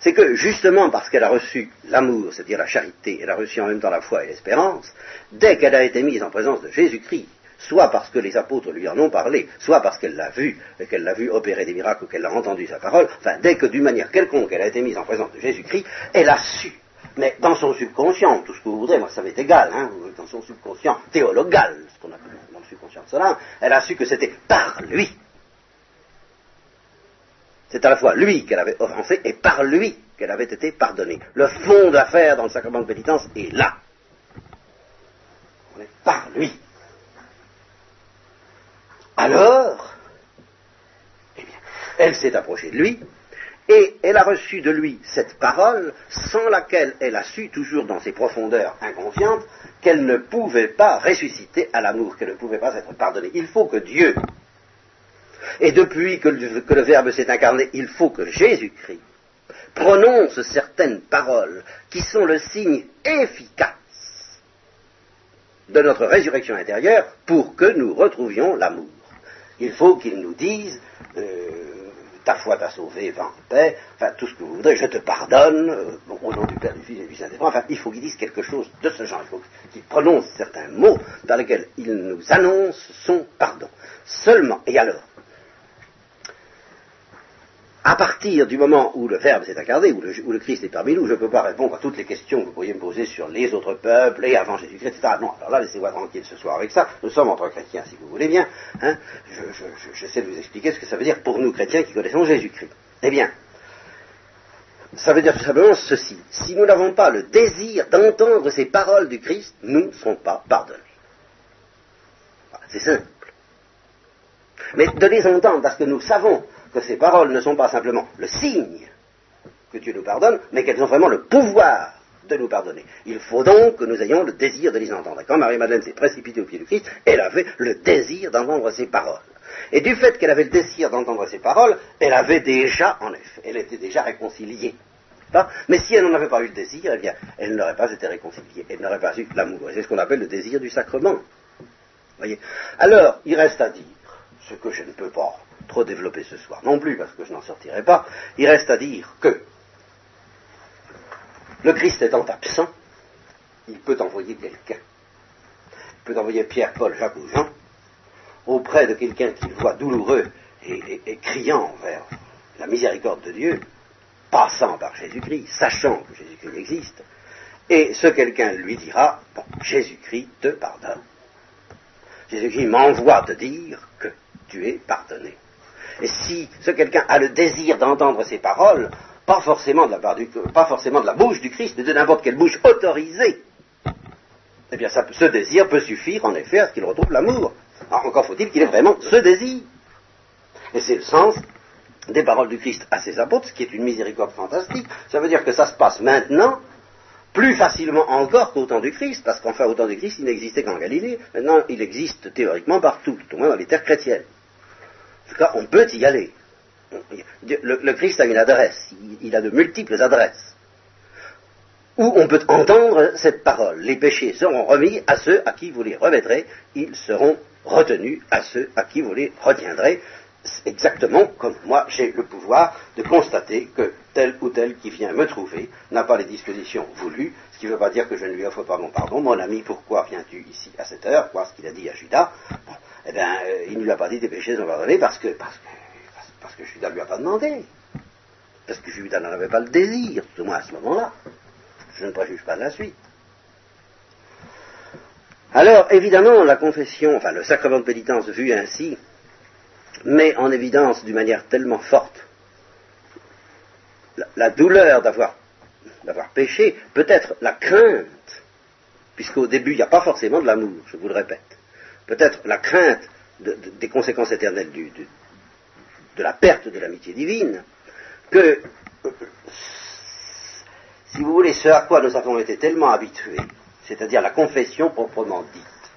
c'est que justement parce qu'elle a reçu l'amour, c'est-à-dire la charité, elle a reçu en même temps la foi et l'espérance, dès qu'elle a été mise en présence de Jésus-Christ, soit parce que les apôtres lui en ont parlé, soit parce qu'elle l'a vu, et qu'elle l'a vu opérer des miracles ou qu'elle a entendu sa parole, enfin, dès que d'une manière quelconque elle a été mise en présence de Jésus-Christ, elle a su, mais dans son subconscient, tout ce que vous voudrez, moi ça m'est égal, hein, dans son subconscient théologal, ce qu'on appelle dans le subconscient de cela, elle a su que c'était par lui c'est à la fois lui qu'elle avait offensé et par lui qu'elle avait été pardonnée. Le fond d'affaires dans le sacrement de pénitence est là. On est par lui. Alors, eh bien, elle s'est approchée de lui et elle a reçu de lui cette parole sans laquelle elle a su, toujours dans ses profondeurs inconscientes, qu'elle ne pouvait pas ressusciter à l'amour, qu'elle ne pouvait pas être pardonnée. Il faut que Dieu et depuis que le, Verbe s'est incarné, il faut que Jésus-Christ prononce certaines paroles qui sont le signe efficace de notre résurrection intérieure pour que nous retrouvions l'amour. Il faut qu'il nous dise, euh, ta foi t'a sauvé, va en paix, enfin tout ce que vous voudrez, je te pardonne, euh, au nom du Père, du Fils et du Saint-Esprit. Enfin, il faut qu'il dise quelque chose de ce genre, il faut qu'il prononce certains mots dans lesquels il nous annonce son pardon. Seulement, et alors, à partir du moment où le Verbe s'est incarné, où le, Christ est parmi nous, je ne peux pas répondre à toutes les questions que vous pourriez me poser sur les autres peuples et avant Jésus-Christ, etc. Non, alors là, laissez-moi tranquille ce soir avec ça. Nous sommes entre chrétiens, si vous voulez bien. Hein. J'essaie de vous expliquer ce que ça veut dire pour nous chrétiens qui connaissons Jésus-Christ. Eh bien, ça veut dire tout simplement ceci. Si nous n'avons pas le désir d'entendre ces paroles du Christ, nous ne serons pas pardonnés. C'est simple. Mais de les entendre, parce que nous savons que ces paroles ne sont pas simplement le signe que Dieu nous pardonne, mais qu'elles ont vraiment le pouvoir de nous pardonner. Il faut donc que nous ayons le désir de les entendre. Quand Marie-Madeleine s'est précipitée au pied du Christ, elle avait le désir d'entendre ces paroles. Et du fait qu'elle avait le désir d'entendre ces paroles, elle avait déjà, en effet, elle était déjà réconciliée. Mais si elle n'en avait pas eu le désir, eh bien, elle n'aurait pas été réconciliée, elle n'aurait pas eu l'amour. C'est ce qu'on appelle le désir du sacrement. Alors, il reste à dire, ce que je ne peux pas trop développer ce soir non plus, parce que je n'en sortirai pas, il reste à dire que le Christ étant absent, il peut envoyer quelqu'un. Il peut envoyer Pierre, Paul, Jacques ou Jean auprès de quelqu'un qu'il voit douloureux et, criant vers la miséricorde de Dieu, passant par Jésus-Christ, sachant que Jésus-Christ existe, et ce quelqu'un lui dira, bon, Jésus-Christ te pardonne. Jésus-Christ m'envoie te dire que tu es pardonné. Et si ce quelqu'un a le désir d'entendre ces paroles, pas forcément de la, bouche du Christ, mais de n'importe quelle bouche autorisée, eh bien ce désir peut suffire en effet à ce qu'il retrouve l'amour. encore faut-il qu'il ait vraiment ce désir. Et c'est le sens des paroles du Christ à ses apôtres, ce qui est une miséricorde fantastique. Ça veut dire que ça se passe maintenant, plus facilement encore qu'au temps du Christ, parce qu'enfin au temps du Christ, il n'existait qu'en Galilée. Maintenant, il existe théoriquement partout, tout au moins dans les terres chrétiennes. En tout cas, on peut y aller. Le, Christ a une adresse, il, a de multiples adresses, où on peut entendre cette parole. Les péchés seront remis à ceux à qui vous les remettrez, ils seront retenus à ceux à qui vous les retiendrez, exactement comme moi j'ai le pouvoir de constater que tel ou tel qui vient me trouver n'a pas les dispositions voulues, ce qui ne veut pas dire que je ne lui offre pas mon pardon. Mon ami, pourquoi viens-tu ici à cette heure? Voir ce qu'il a dit à Judas eh bien, euh, il ne lui a pas dit tes péchés sont pardonnés parce que, parce que, parce Judas ne lui a pas demandé. Parce que Judas n'en avait pas le désir, tout au moins à ce moment-là. Je ne préjuge pas de la suite. Alors, évidemment, la confession, enfin le sacrement de pénitence vu ainsi, met en évidence d'une manière tellement forte la, douleur d'avoir, d'avoir péché, peut-être la crainte, puisqu'au début il n'y a pas forcément de l'amour, je vous le répète peut-être la crainte des conséquences éternelles de la perte de l'amitié divine, que, si vous voulez, ce à quoi nous avons été tellement habitués, c'est-à-dire la confession proprement dite,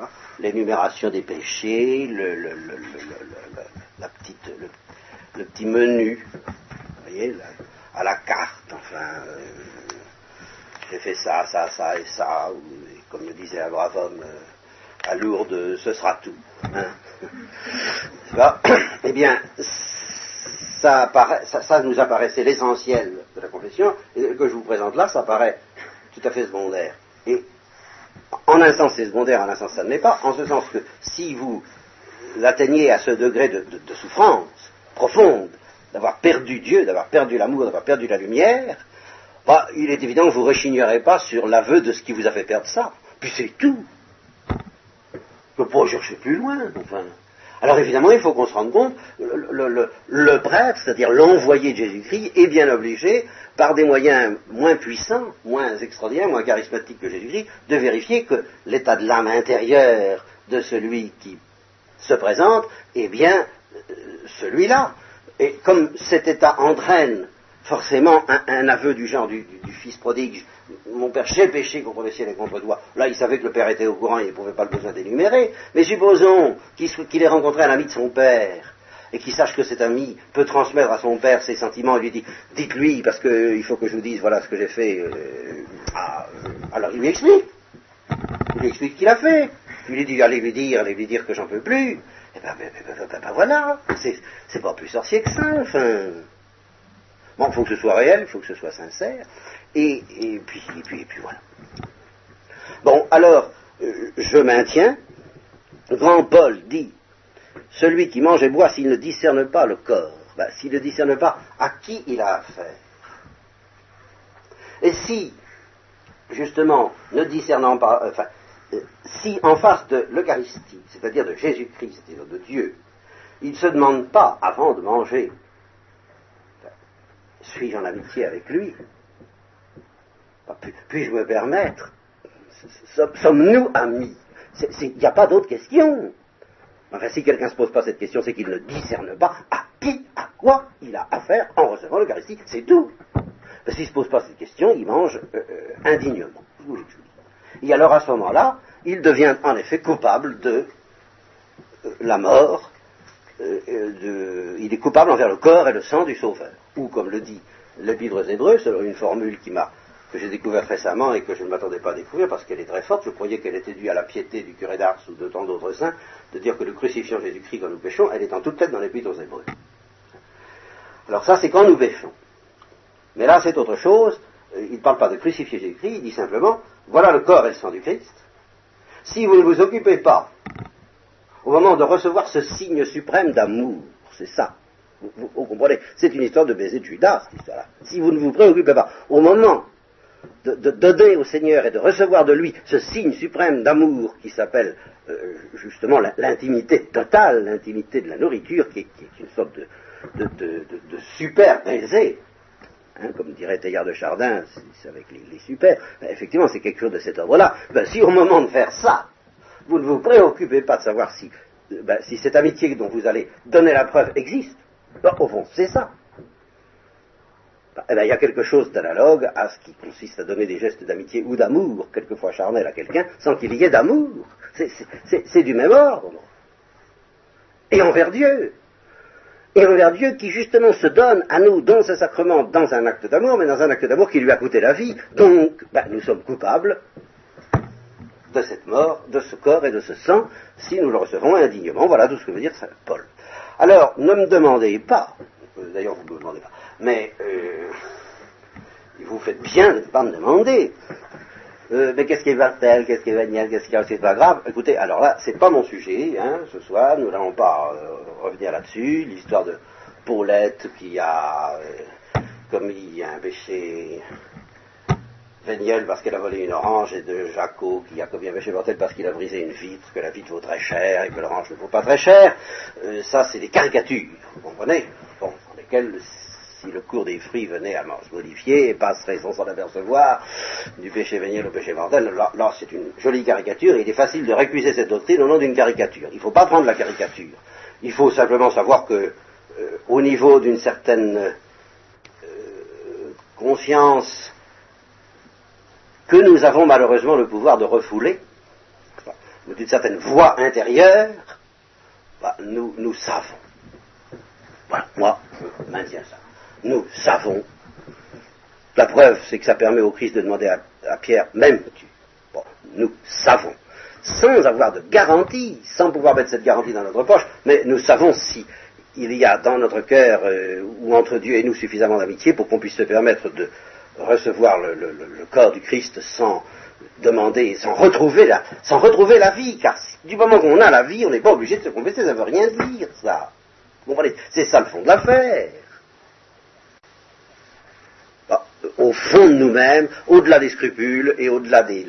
hein, l'énumération des péchés, le, le, petit menu, vous voyez, à la carte, enfin, euh, j'ai fait ça, ça, ça et ça, comme le disait un brave homme, euh, à Lourdes, ce sera tout. Hein. (clears throat) eh bien, ça, nous apparaissait l'essentiel de la confession, et que je vous présente là, ça paraît tout à fait secondaire. Et en un sens, c'est secondaire, en un sens, ça ne l'est pas, en ce sens que si vous l'atteignez à ce degré de, souffrance profonde, d'avoir perdu Dieu, d'avoir perdu l'amour, d'avoir perdu la lumière, bah, il est évident que vous ne rechignerez pas sur l'aveu de ce qui vous a fait perdre ça. Puis c'est tout ne peut pas chercher plus loin. Enfin. Alors évidemment, il faut qu'on se rende compte, le, prêtre, c'est-à-dire l'envoyé de Jésus-Christ, est bien obligé, par des moyens moins puissants, moins extraordinaires, moins charismatiques que Jésus-Christ, de vérifier que l'état de l'âme intérieure de celui qui se présente est bien euh, celui-là. Et comme cet état entraîne forcément un, aveu du genre du, fils prodigue, mon père, j'ai péché contre le ciel et contre toi. Là, il savait que le père était au courant, il ne pouvait pas le besoin d'énumérer. Mais supposons qu'il ait rencontré un ami de son père et qu'il sache que cet ami peut transmettre à son père ses sentiments et lui dit dites-lui parce qu'il faut que je vous dise voilà ce que j'ai fait. Euh, euh, alors il lui explique. Il lui explique ce qu'il a fait. puis lui dit, allez lui dire, allez lui dire que j'en peux plus, et ben, ben, ben, ben, ben voilà, c'est pas plus sorcier que ça, enfin. Bon, il faut que ce soit réel, il faut que ce soit sincère, et, puis, voilà. Bon, alors, euh, je maintiens, Grand Paul dit, celui qui mange et boit s'il ne discerne pas le corps, ben, s'il ne discerne pas à qui il a affaire. Et si, justement, ne discernant pas, enfin, euh, si en face de l'Eucharistie, c'est-à-dire de Jésus-Christ et de Dieu, il ne se demande pas, avant de manger, suis-je en amitié avec lui Puis-je me permettre Sommes-nous amis? Il n'y a pas d'autre question. Enfin, si quelqu'un ne se pose pas cette question, c'est qu'il ne discerne pas à qui, à quoi il a affaire en recevant l'Eucharistie. C'est tout. S'il ne se pose pas cette question, il mange euh, euh, indignement. Et alors à ce moment-là, il devient en effet coupable de euh, la mort. Il est coupable envers le corps et le sang du Sauveur. Ou comme le dit l'Épître aux Hébreux, selon une formule que j'ai découverte récemment et que je ne m'attendais pas à découvrir parce qu'elle est très forte. Je croyais qu'elle était due à la piété du curé d'Ars ou de tant d'autres saints, de dire que le crucifiant Jésus-Christ quand nous péchons, elle est en toute tête dans l'Épître aux Hébreux. Alors ça, c'est quand nous péchons. Mais là, c'est autre chose. Euh, il ne parle pas de crucifier Jésus-Christ, il dit simplement, voilà le corps et le sang du Christ. Si vous ne vous occupez pas, au moment de recevoir ce signe suprême d'amour, c'est ça, vous, comprenez, c'est une histoire de baiser de Judas, cette histoire-là. Si vous ne vous préoccupez pas, au moment de, donner au Seigneur et de recevoir de lui ce signe suprême d'amour qui s'appelle euh, justement l'intimité totale, l'intimité de la nourriture, qui est, une sorte de, super baiser, Hein, comme dirait Teilhard de Chardin, avec les, super, ben, effectivement c'est quelque chose de cet ordre-là. Ben, si au moment de faire ça, vous ne vous préoccupez pas de savoir si, ben, si cette amitié dont vous allez donner la preuve existe, au fond c'est ça. Eh il y a quelque chose d'analogue à ce qui consiste à donner des gestes d'amitié ou d'amour, quelquefois charnel à quelqu'un, sans qu'il y ait d'amour. C'est du même ordre. Et envers Dieu et envers Dieu qui justement se donne à nous dans ce sacrement, dans un acte d'amour, mais dans un acte d'amour qui lui a coûté la vie. Donc, ben, nous sommes coupables de cette mort, de ce corps et de ce sang, si nous le recevons indignement. Voilà tout ce que veut dire Saint Paul. Alors, ne me demandez pas, euh, d'ailleurs vous ne me demandez pas, mais euh, vous faites bien de ne pas me demander, euh, mais qu'est-ce qui est Bartel, qu'est-ce qui est Vaniel, qu'est-ce qui est, c'est pas grave. Écoutez, alors là, c'est pas mon sujet, hein, ce soir, nous n'allons pas revenir là-dessus, l'histoire de Paulette qui a euh, commis un péché Véniel parce qu'elle a volé une orange et de Jaco qui a un péché mortel parce qu'il a brisé une vitre, que la vitre vaut très cher et que l'orange ne vaut pas très cher. ça, c'est des caricatures, vous comprenez Bon, dans lesquelles si le cours des fruits venait à se modifier et passerait sans s'en apercevoir du péché véniel au péché mortel, là, c'est une jolie caricature et il est facile de récuser cette doctrine au nom d'une caricature. Il ne faut pas prendre la caricature. Il faut simplement savoir que euh, au niveau d'une certaine euh, conscience que nous avons malheureusement le pouvoir de refouler, ou d'une certaine voix intérieure, bah, nous, savons. Voilà, moi, je maintiens ça nous savons. La preuve, c'est que ça permet au Christ de demander à, Pierre, même tu. Bon, nous savons. Sans avoir de garantie, sans pouvoir mettre cette garantie dans notre poche, mais nous savons si il y a dans notre cœur euh, ou entre Dieu et nous suffisamment d'amitié pour qu'on puisse se permettre de recevoir le, corps du Christ sans demander, sans retrouver la, sans retrouver la vie, car du moment qu'on a la vie, on n'est pas obligé de se confesser, ça ne veut rien dire, ça. C'est ça le fond de l'affaire. au fond de nous-mêmes, au-delà des scrupules et au-delà des,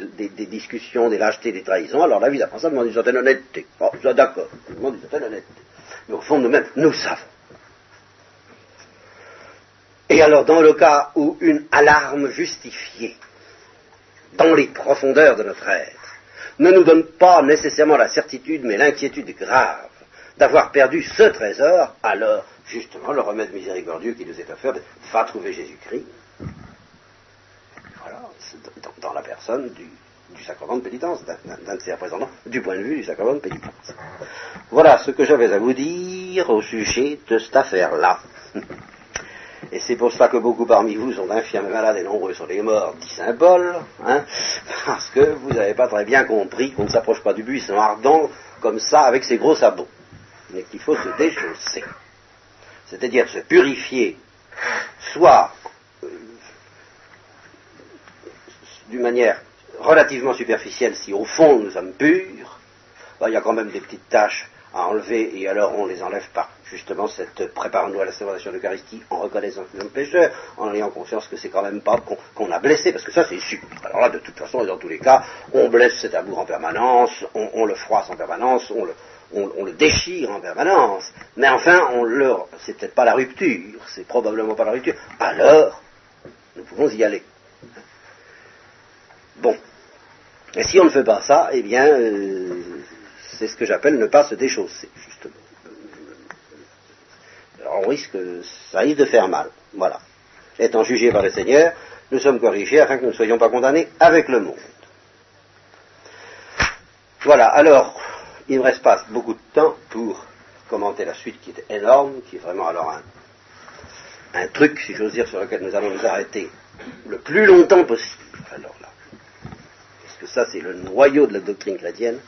discussions, des lâchetés, des trahisons. Alors la vie d'apprend ça demande une certaine honnêteté. Bon, oh, d'accord, demande une certaine honnêteté. Mais au fond de nous-mêmes, nous savons. Et alors dans le cas où une alarme justifiée, dans les profondeurs de notre être, ne nous donne pas nécessairement la certitude, mais l'inquiétude grave d'avoir perdu ce trésor, alors justement le remède miséricordieux qui nous est offert, va trouver Jésus-Christ dans, la personne du, sacrement de pénitence, d'un de ses représentants, du point de vue du sacrement de pénitence. Voilà ce que j'avais à vous dire au sujet de cette affaire-là. (laughs) Et c'est pour cela que beaucoup parmi vous sont infirmes et malades et nombreux sont les morts, dit Saint hein, (laughs) parce que vous n'avez pas très bien compris qu'on ne s'approche pas du buisson ardent comme ça avec ses gros sabots, mais qu'il faut se déchausser. C'est-à-dire se purifier, soit euh, d'une manière relativement superficielle si au fond nous sommes purs, il y a quand même des petites tâches à enlever, et alors on les enlève par justement cette préparant-nous à la célébration de l'Eucharistie en reconnaissant que nous sommes pécheurs, en ayant conscience que c'est quand même pas qu'on a blessé, parce que ça c'est sûr. Alors là, de toute façon, et dans tous les cas, on blesse cet amour en permanence, on, le froisse en permanence, on le, on, le déchire en permanence, mais enfin, on le, c'est peut-être pas la rupture, c'est probablement pas la rupture. Alors, nous pouvons y aller. Bon. Et si on ne fait pas ça, eh bien, euh, c'est ce que j'appelle ne pas se déchausser, justement. Alors on risque, ça risque de faire mal. Voilà. Étant jugés par le Seigneur, nous sommes corrigés afin que nous ne soyons pas condamnés avec le monde. Voilà, alors, il ne reste pas beaucoup de temps pour commenter la suite qui est énorme, qui est vraiment alors un, un truc, si j'ose dire, sur lequel nous allons nous arrêter le plus longtemps possible. Alors là, parce que ça c'est le noyau de la doctrine chrétienne,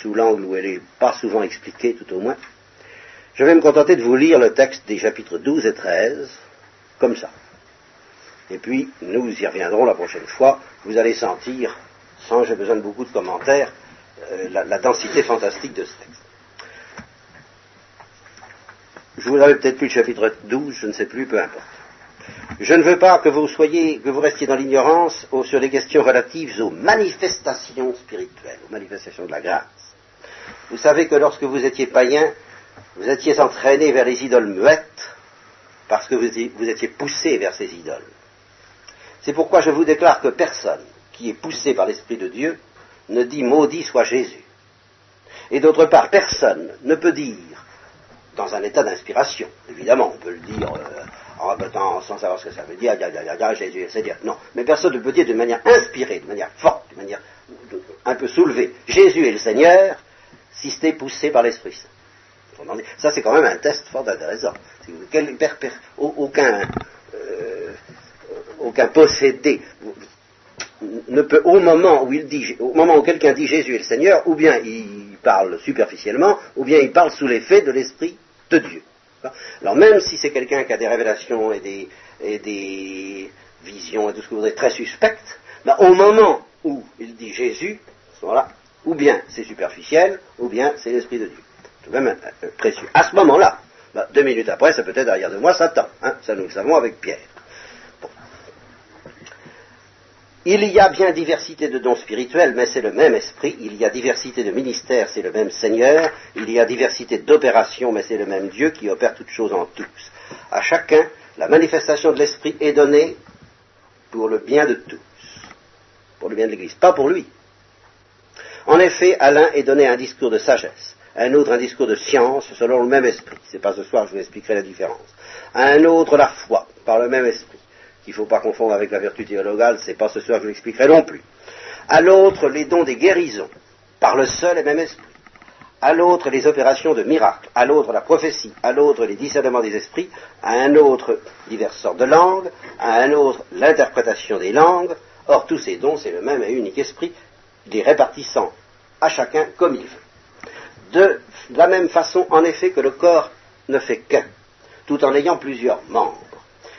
sous l'angle où elle n'est pas souvent expliquée, tout au moins, je vais me contenter de vous lire le texte des chapitres 12 et 13, comme ça. Et puis, nous y reviendrons la prochaine fois. Vous allez sentir, sans j'ai besoin de beaucoup de commentaires, euh, la, la, densité fantastique de ce texte. Je vous avais peut-être plus le chapitre 12, je ne sais plus, peu importe. Je ne veux pas que vous soyez, que vous restiez dans l'ignorance sur les questions relatives aux manifestations spirituelles, aux manifestations de la grâce. Vous savez que lorsque vous étiez païen, vous étiez entraîné vers les idoles muettes parce que vous étiez poussé vers ces idoles. C'est pourquoi je vous déclare que personne qui est poussé par l'Esprit de Dieu ne dit maudit soit Jésus. Et d'autre part, personne ne peut dire, dans un état d'inspiration, évidemment, on peut le dire euh, en répétant sans savoir ce que ça veut dire, Jésus, c'est dire non, mais personne ne peut dire de manière inspirée, de manière forte, de manière un peu soulevée, Jésus est le Seigneur, si c'était poussé par l'Esprit Saint. Ça, c'est quand même un test fort intéressant. aucun, euh, aucun possédé ne peut, au moment où il dit, au moment où quelqu'un dit Jésus est le Seigneur, ou bien il parle superficiellement, ou bien il parle sous l'effet de l'Esprit de Dieu. Alors même si c'est quelqu'un qui a des révélations et des, visions et tout ce que vous voudrez très suspectes, ben, au moment où il dit Jésus, voilà, ou bien c'est superficiel, ou bien c'est l'Esprit de Dieu tout de même euh, précieux. À ce moment-là, bah, deux minutes après, ça peut être derrière de moi Satan. Hein, ça nous le savons avec Pierre. Il y a bien diversité de dons spirituels, mais c'est le même esprit. Il y a diversité de ministères, c'est le même Seigneur. Il y a diversité d'opérations, mais c'est le même Dieu qui opère toutes choses en tous. À chacun, la manifestation de l'esprit est donnée pour le bien de tous. Pour le bien de l'Église, pas pour lui. En effet, à l'un est donné un discours de sagesse un autre un discours de science selon le même esprit. C'est pas ce soir que je vous expliquerai la différence. un autre la foi par le même esprit. Qu'il ne faut pas confondre avec la vertu théologale, c'est pas ce soir que je l'expliquerai non plus. À l'autre les dons des guérisons par le seul et même esprit. À l'autre les opérations de miracles, à l'autre la prophétie, à l'autre les discernements des esprits, à un autre diverses sortes de langues, à un autre l'interprétation des langues. Or tous ces dons, c'est le même et unique esprit, les répartissant à chacun comme il veut. De la même façon en effet que le corps ne fait qu'un, tout en ayant plusieurs membres,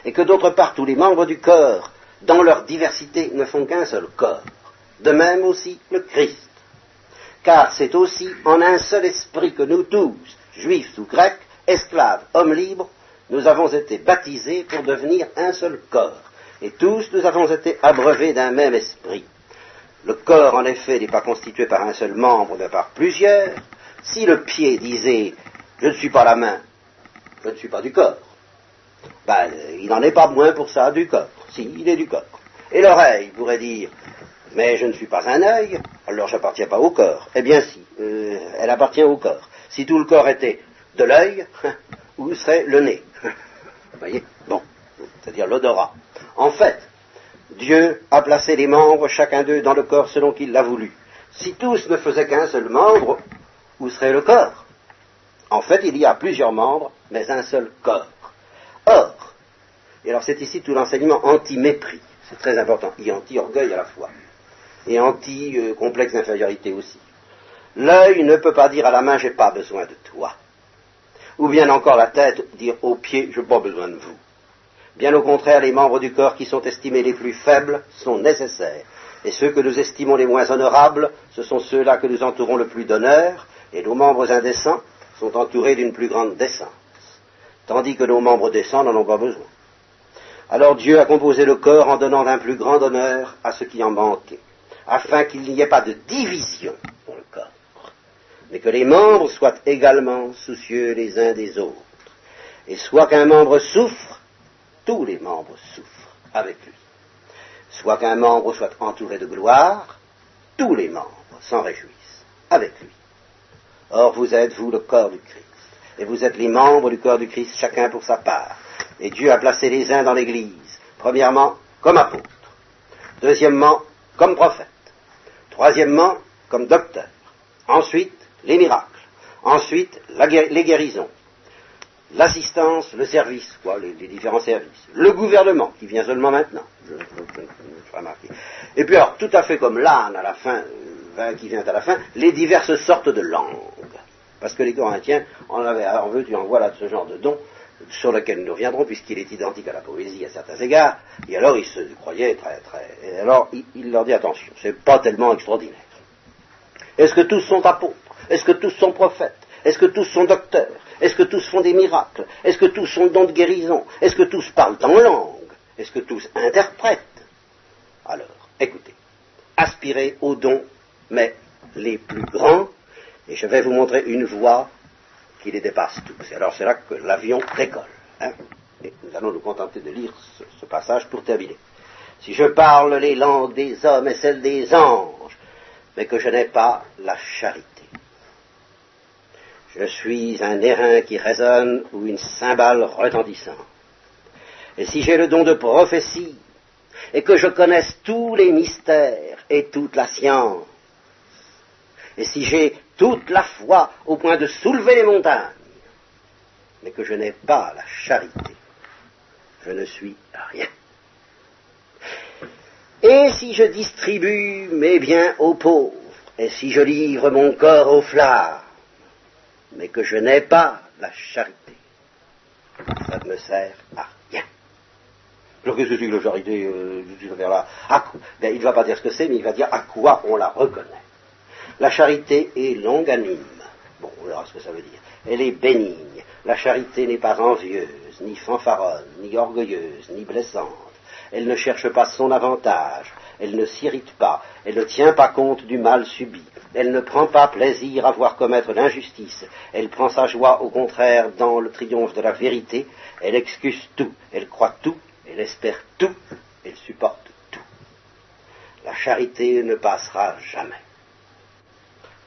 et que d'autre part tous les membres du corps, dans leur diversité, ne font qu'un seul corps, de même aussi le Christ. Car c'est aussi en un seul esprit que nous tous, juifs ou grecs, esclaves, hommes libres, nous avons été baptisés pour devenir un seul corps, et tous nous avons été abreuvés d'un même esprit. Le corps, en effet, n'est pas constitué par un seul membre, mais par plusieurs, si le pied disait je ne suis pas la main, je ne suis pas du corps, ben, il n'en est pas moins pour ça du corps. Si, il est du corps. Et l'oreille pourrait dire mais je ne suis pas un œil, alors je n'appartiens pas au corps. Eh bien si, euh, elle appartient au corps. Si tout le corps était de l'œil, (laughs) où serait le nez? (laughs) Vous voyez? Bon, c'est-à-dire l'odorat. En fait, Dieu a placé les membres, chacun d'eux, dans le corps selon qu'il l'a voulu. Si tous ne faisaient qu'un seul membre, où serait le corps? En fait, il y a plusieurs membres, mais un seul corps. Or, Et alors c'est ici tout l'enseignement anti-mépris. C'est très important. Et anti-orgueil à la fois. Et anti-complexe d'infériorité aussi. L'œil ne peut pas dire à la main j'ai pas besoin de toi. Ou bien encore la tête dire aux pieds j'ai pas besoin de vous. Bien au contraire, les membres du corps qui sont estimés les plus faibles sont nécessaires. Et ceux que nous estimons les moins honorables, ce sont ceux-là que nous entourons le plus d'honneur, et nos membres indécents sont entourés d'une plus grande décence, tandis que nos membres décents n'en ont pas besoin. Alors Dieu a composé le corps en donnant un plus grand honneur à ce qui en manquait, afin qu'il n'y ait pas de division dans le corps, mais que les membres soient également soucieux les uns des autres. Et soit qu'un membre souffre, tous les membres souffrent avec lui. Soit qu'un membre soit entouré de gloire, tous les membres s'en réjouissent avec lui. Or, vous êtes, vous, le corps du Christ. Et vous êtes les membres du corps du Christ, chacun pour sa part. Et Dieu a placé les uns dans l'Église, premièrement, comme apôtres. Deuxièmement, comme prophètes. Troisièmement, comme docteurs. Ensuite, les miracles. Ensuite, les guérisons l'assistance, le service, quoi, les, différents services, le gouvernement, qui vient seulement maintenant, je, Et puis alors, tout à fait comme l'âne à la fin, euh, qui vient à la fin, les diverses sortes de langues. Parce que les Corinthiens en avaient, en veux tu en voilà ce genre de don, sur lequel nous reviendrons, puisqu'il est identique à la poésie à certains égards, et alors ils se croyaient très, très... Et alors, il, il leur dit, attention, c'est pas tellement extraordinaire. Est-ce que tous sont apôtres? Est-ce que tous sont prophètes? Est-ce que tous sont docteurs? Est-ce que tous font des miracles? Est-ce que tous sont dons de guérison? Est-ce que tous parlent en langue? Est-ce que tous interprètent? Alors, écoutez, aspirez aux dons, mais les plus grands, et je vais vous montrer une voie qui les dépasse tous. Et alors c'est là que l'avion décolle. Hein. et nous allons nous contenter de lire ce passage pour terminer. Si je parle les langues des hommes et celles des anges, mais que je n'ai pas la charité, je suis un airain qui résonne ou une cymbale retentissante. Et si j'ai le don de prophétie, et que je connaisse tous les mystères et toute la science, et si j'ai toute la foi au point de soulever les montagnes, mais que je n'ai pas la charité, je ne suis rien. Et si je distribue mes biens aux pauvres, et si je livre mon corps aux flammes, mais que je n'ai pas la charité. Ça ne me sert à rien. Alors qu'est-ce que c'est que la charité euh, ben, Il ne va pas dire ce que c'est, mais il va dire à quoi on la reconnaît. La charité est longanime. Bon, on verra ce que ça veut dire. Elle est bénigne. La charité n'est pas envieuse, ni fanfaronne, ni orgueilleuse, ni blessante. Elle ne cherche pas son avantage. Elle ne s'irrite pas. Elle ne tient pas compte du mal subi. Elle ne prend pas plaisir à voir commettre l'injustice. Elle prend sa joie, au contraire, dans le triomphe de la vérité. Elle excuse tout. Elle croit tout. Elle espère tout. Elle supporte tout. La charité ne passera jamais.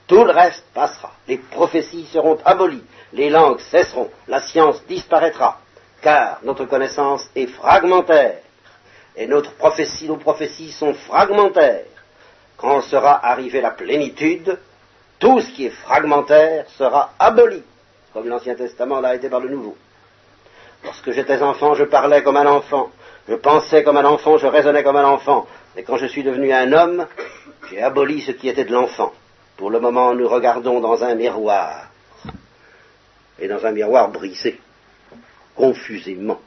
Tout le reste passera. Les prophéties seront abolies. Les langues cesseront. La science disparaîtra. Car notre connaissance est fragmentaire. Et notre prophétie, nos prophéties sont fragmentaires quand sera arrivée la plénitude, tout ce qui est fragmentaire sera aboli, comme l'Ancien Testament l'a été par le Nouveau. Lorsque j'étais enfant, je parlais comme un enfant, je pensais comme un enfant, je raisonnais comme un enfant. Mais quand je suis devenu un homme, j'ai aboli ce qui était de l'enfant. Pour le moment, nous regardons dans un miroir, et dans un miroir brisé, confusément,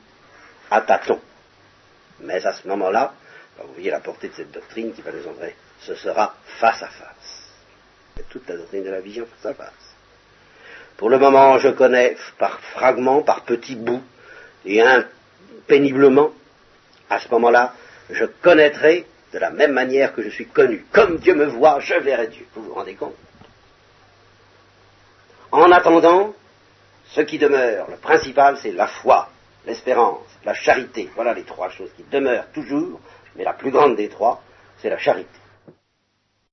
à tâtons. Mais à ce moment-là, vous voyez la portée de cette doctrine qui va nous entrer ce sera face à face. C'est toute la doctrine de la vision face à face. Pour le moment, je connais par fragments, par petits bouts, et péniblement, à ce moment-là, je connaîtrai de la même manière que je suis connu. Comme Dieu me voit, je verrai Dieu. Vous vous rendez compte? En attendant, ce qui demeure, le principal, c'est la foi, l'espérance, la charité. Voilà les trois choses qui demeurent toujours, mais la plus grande des trois, c'est la charité.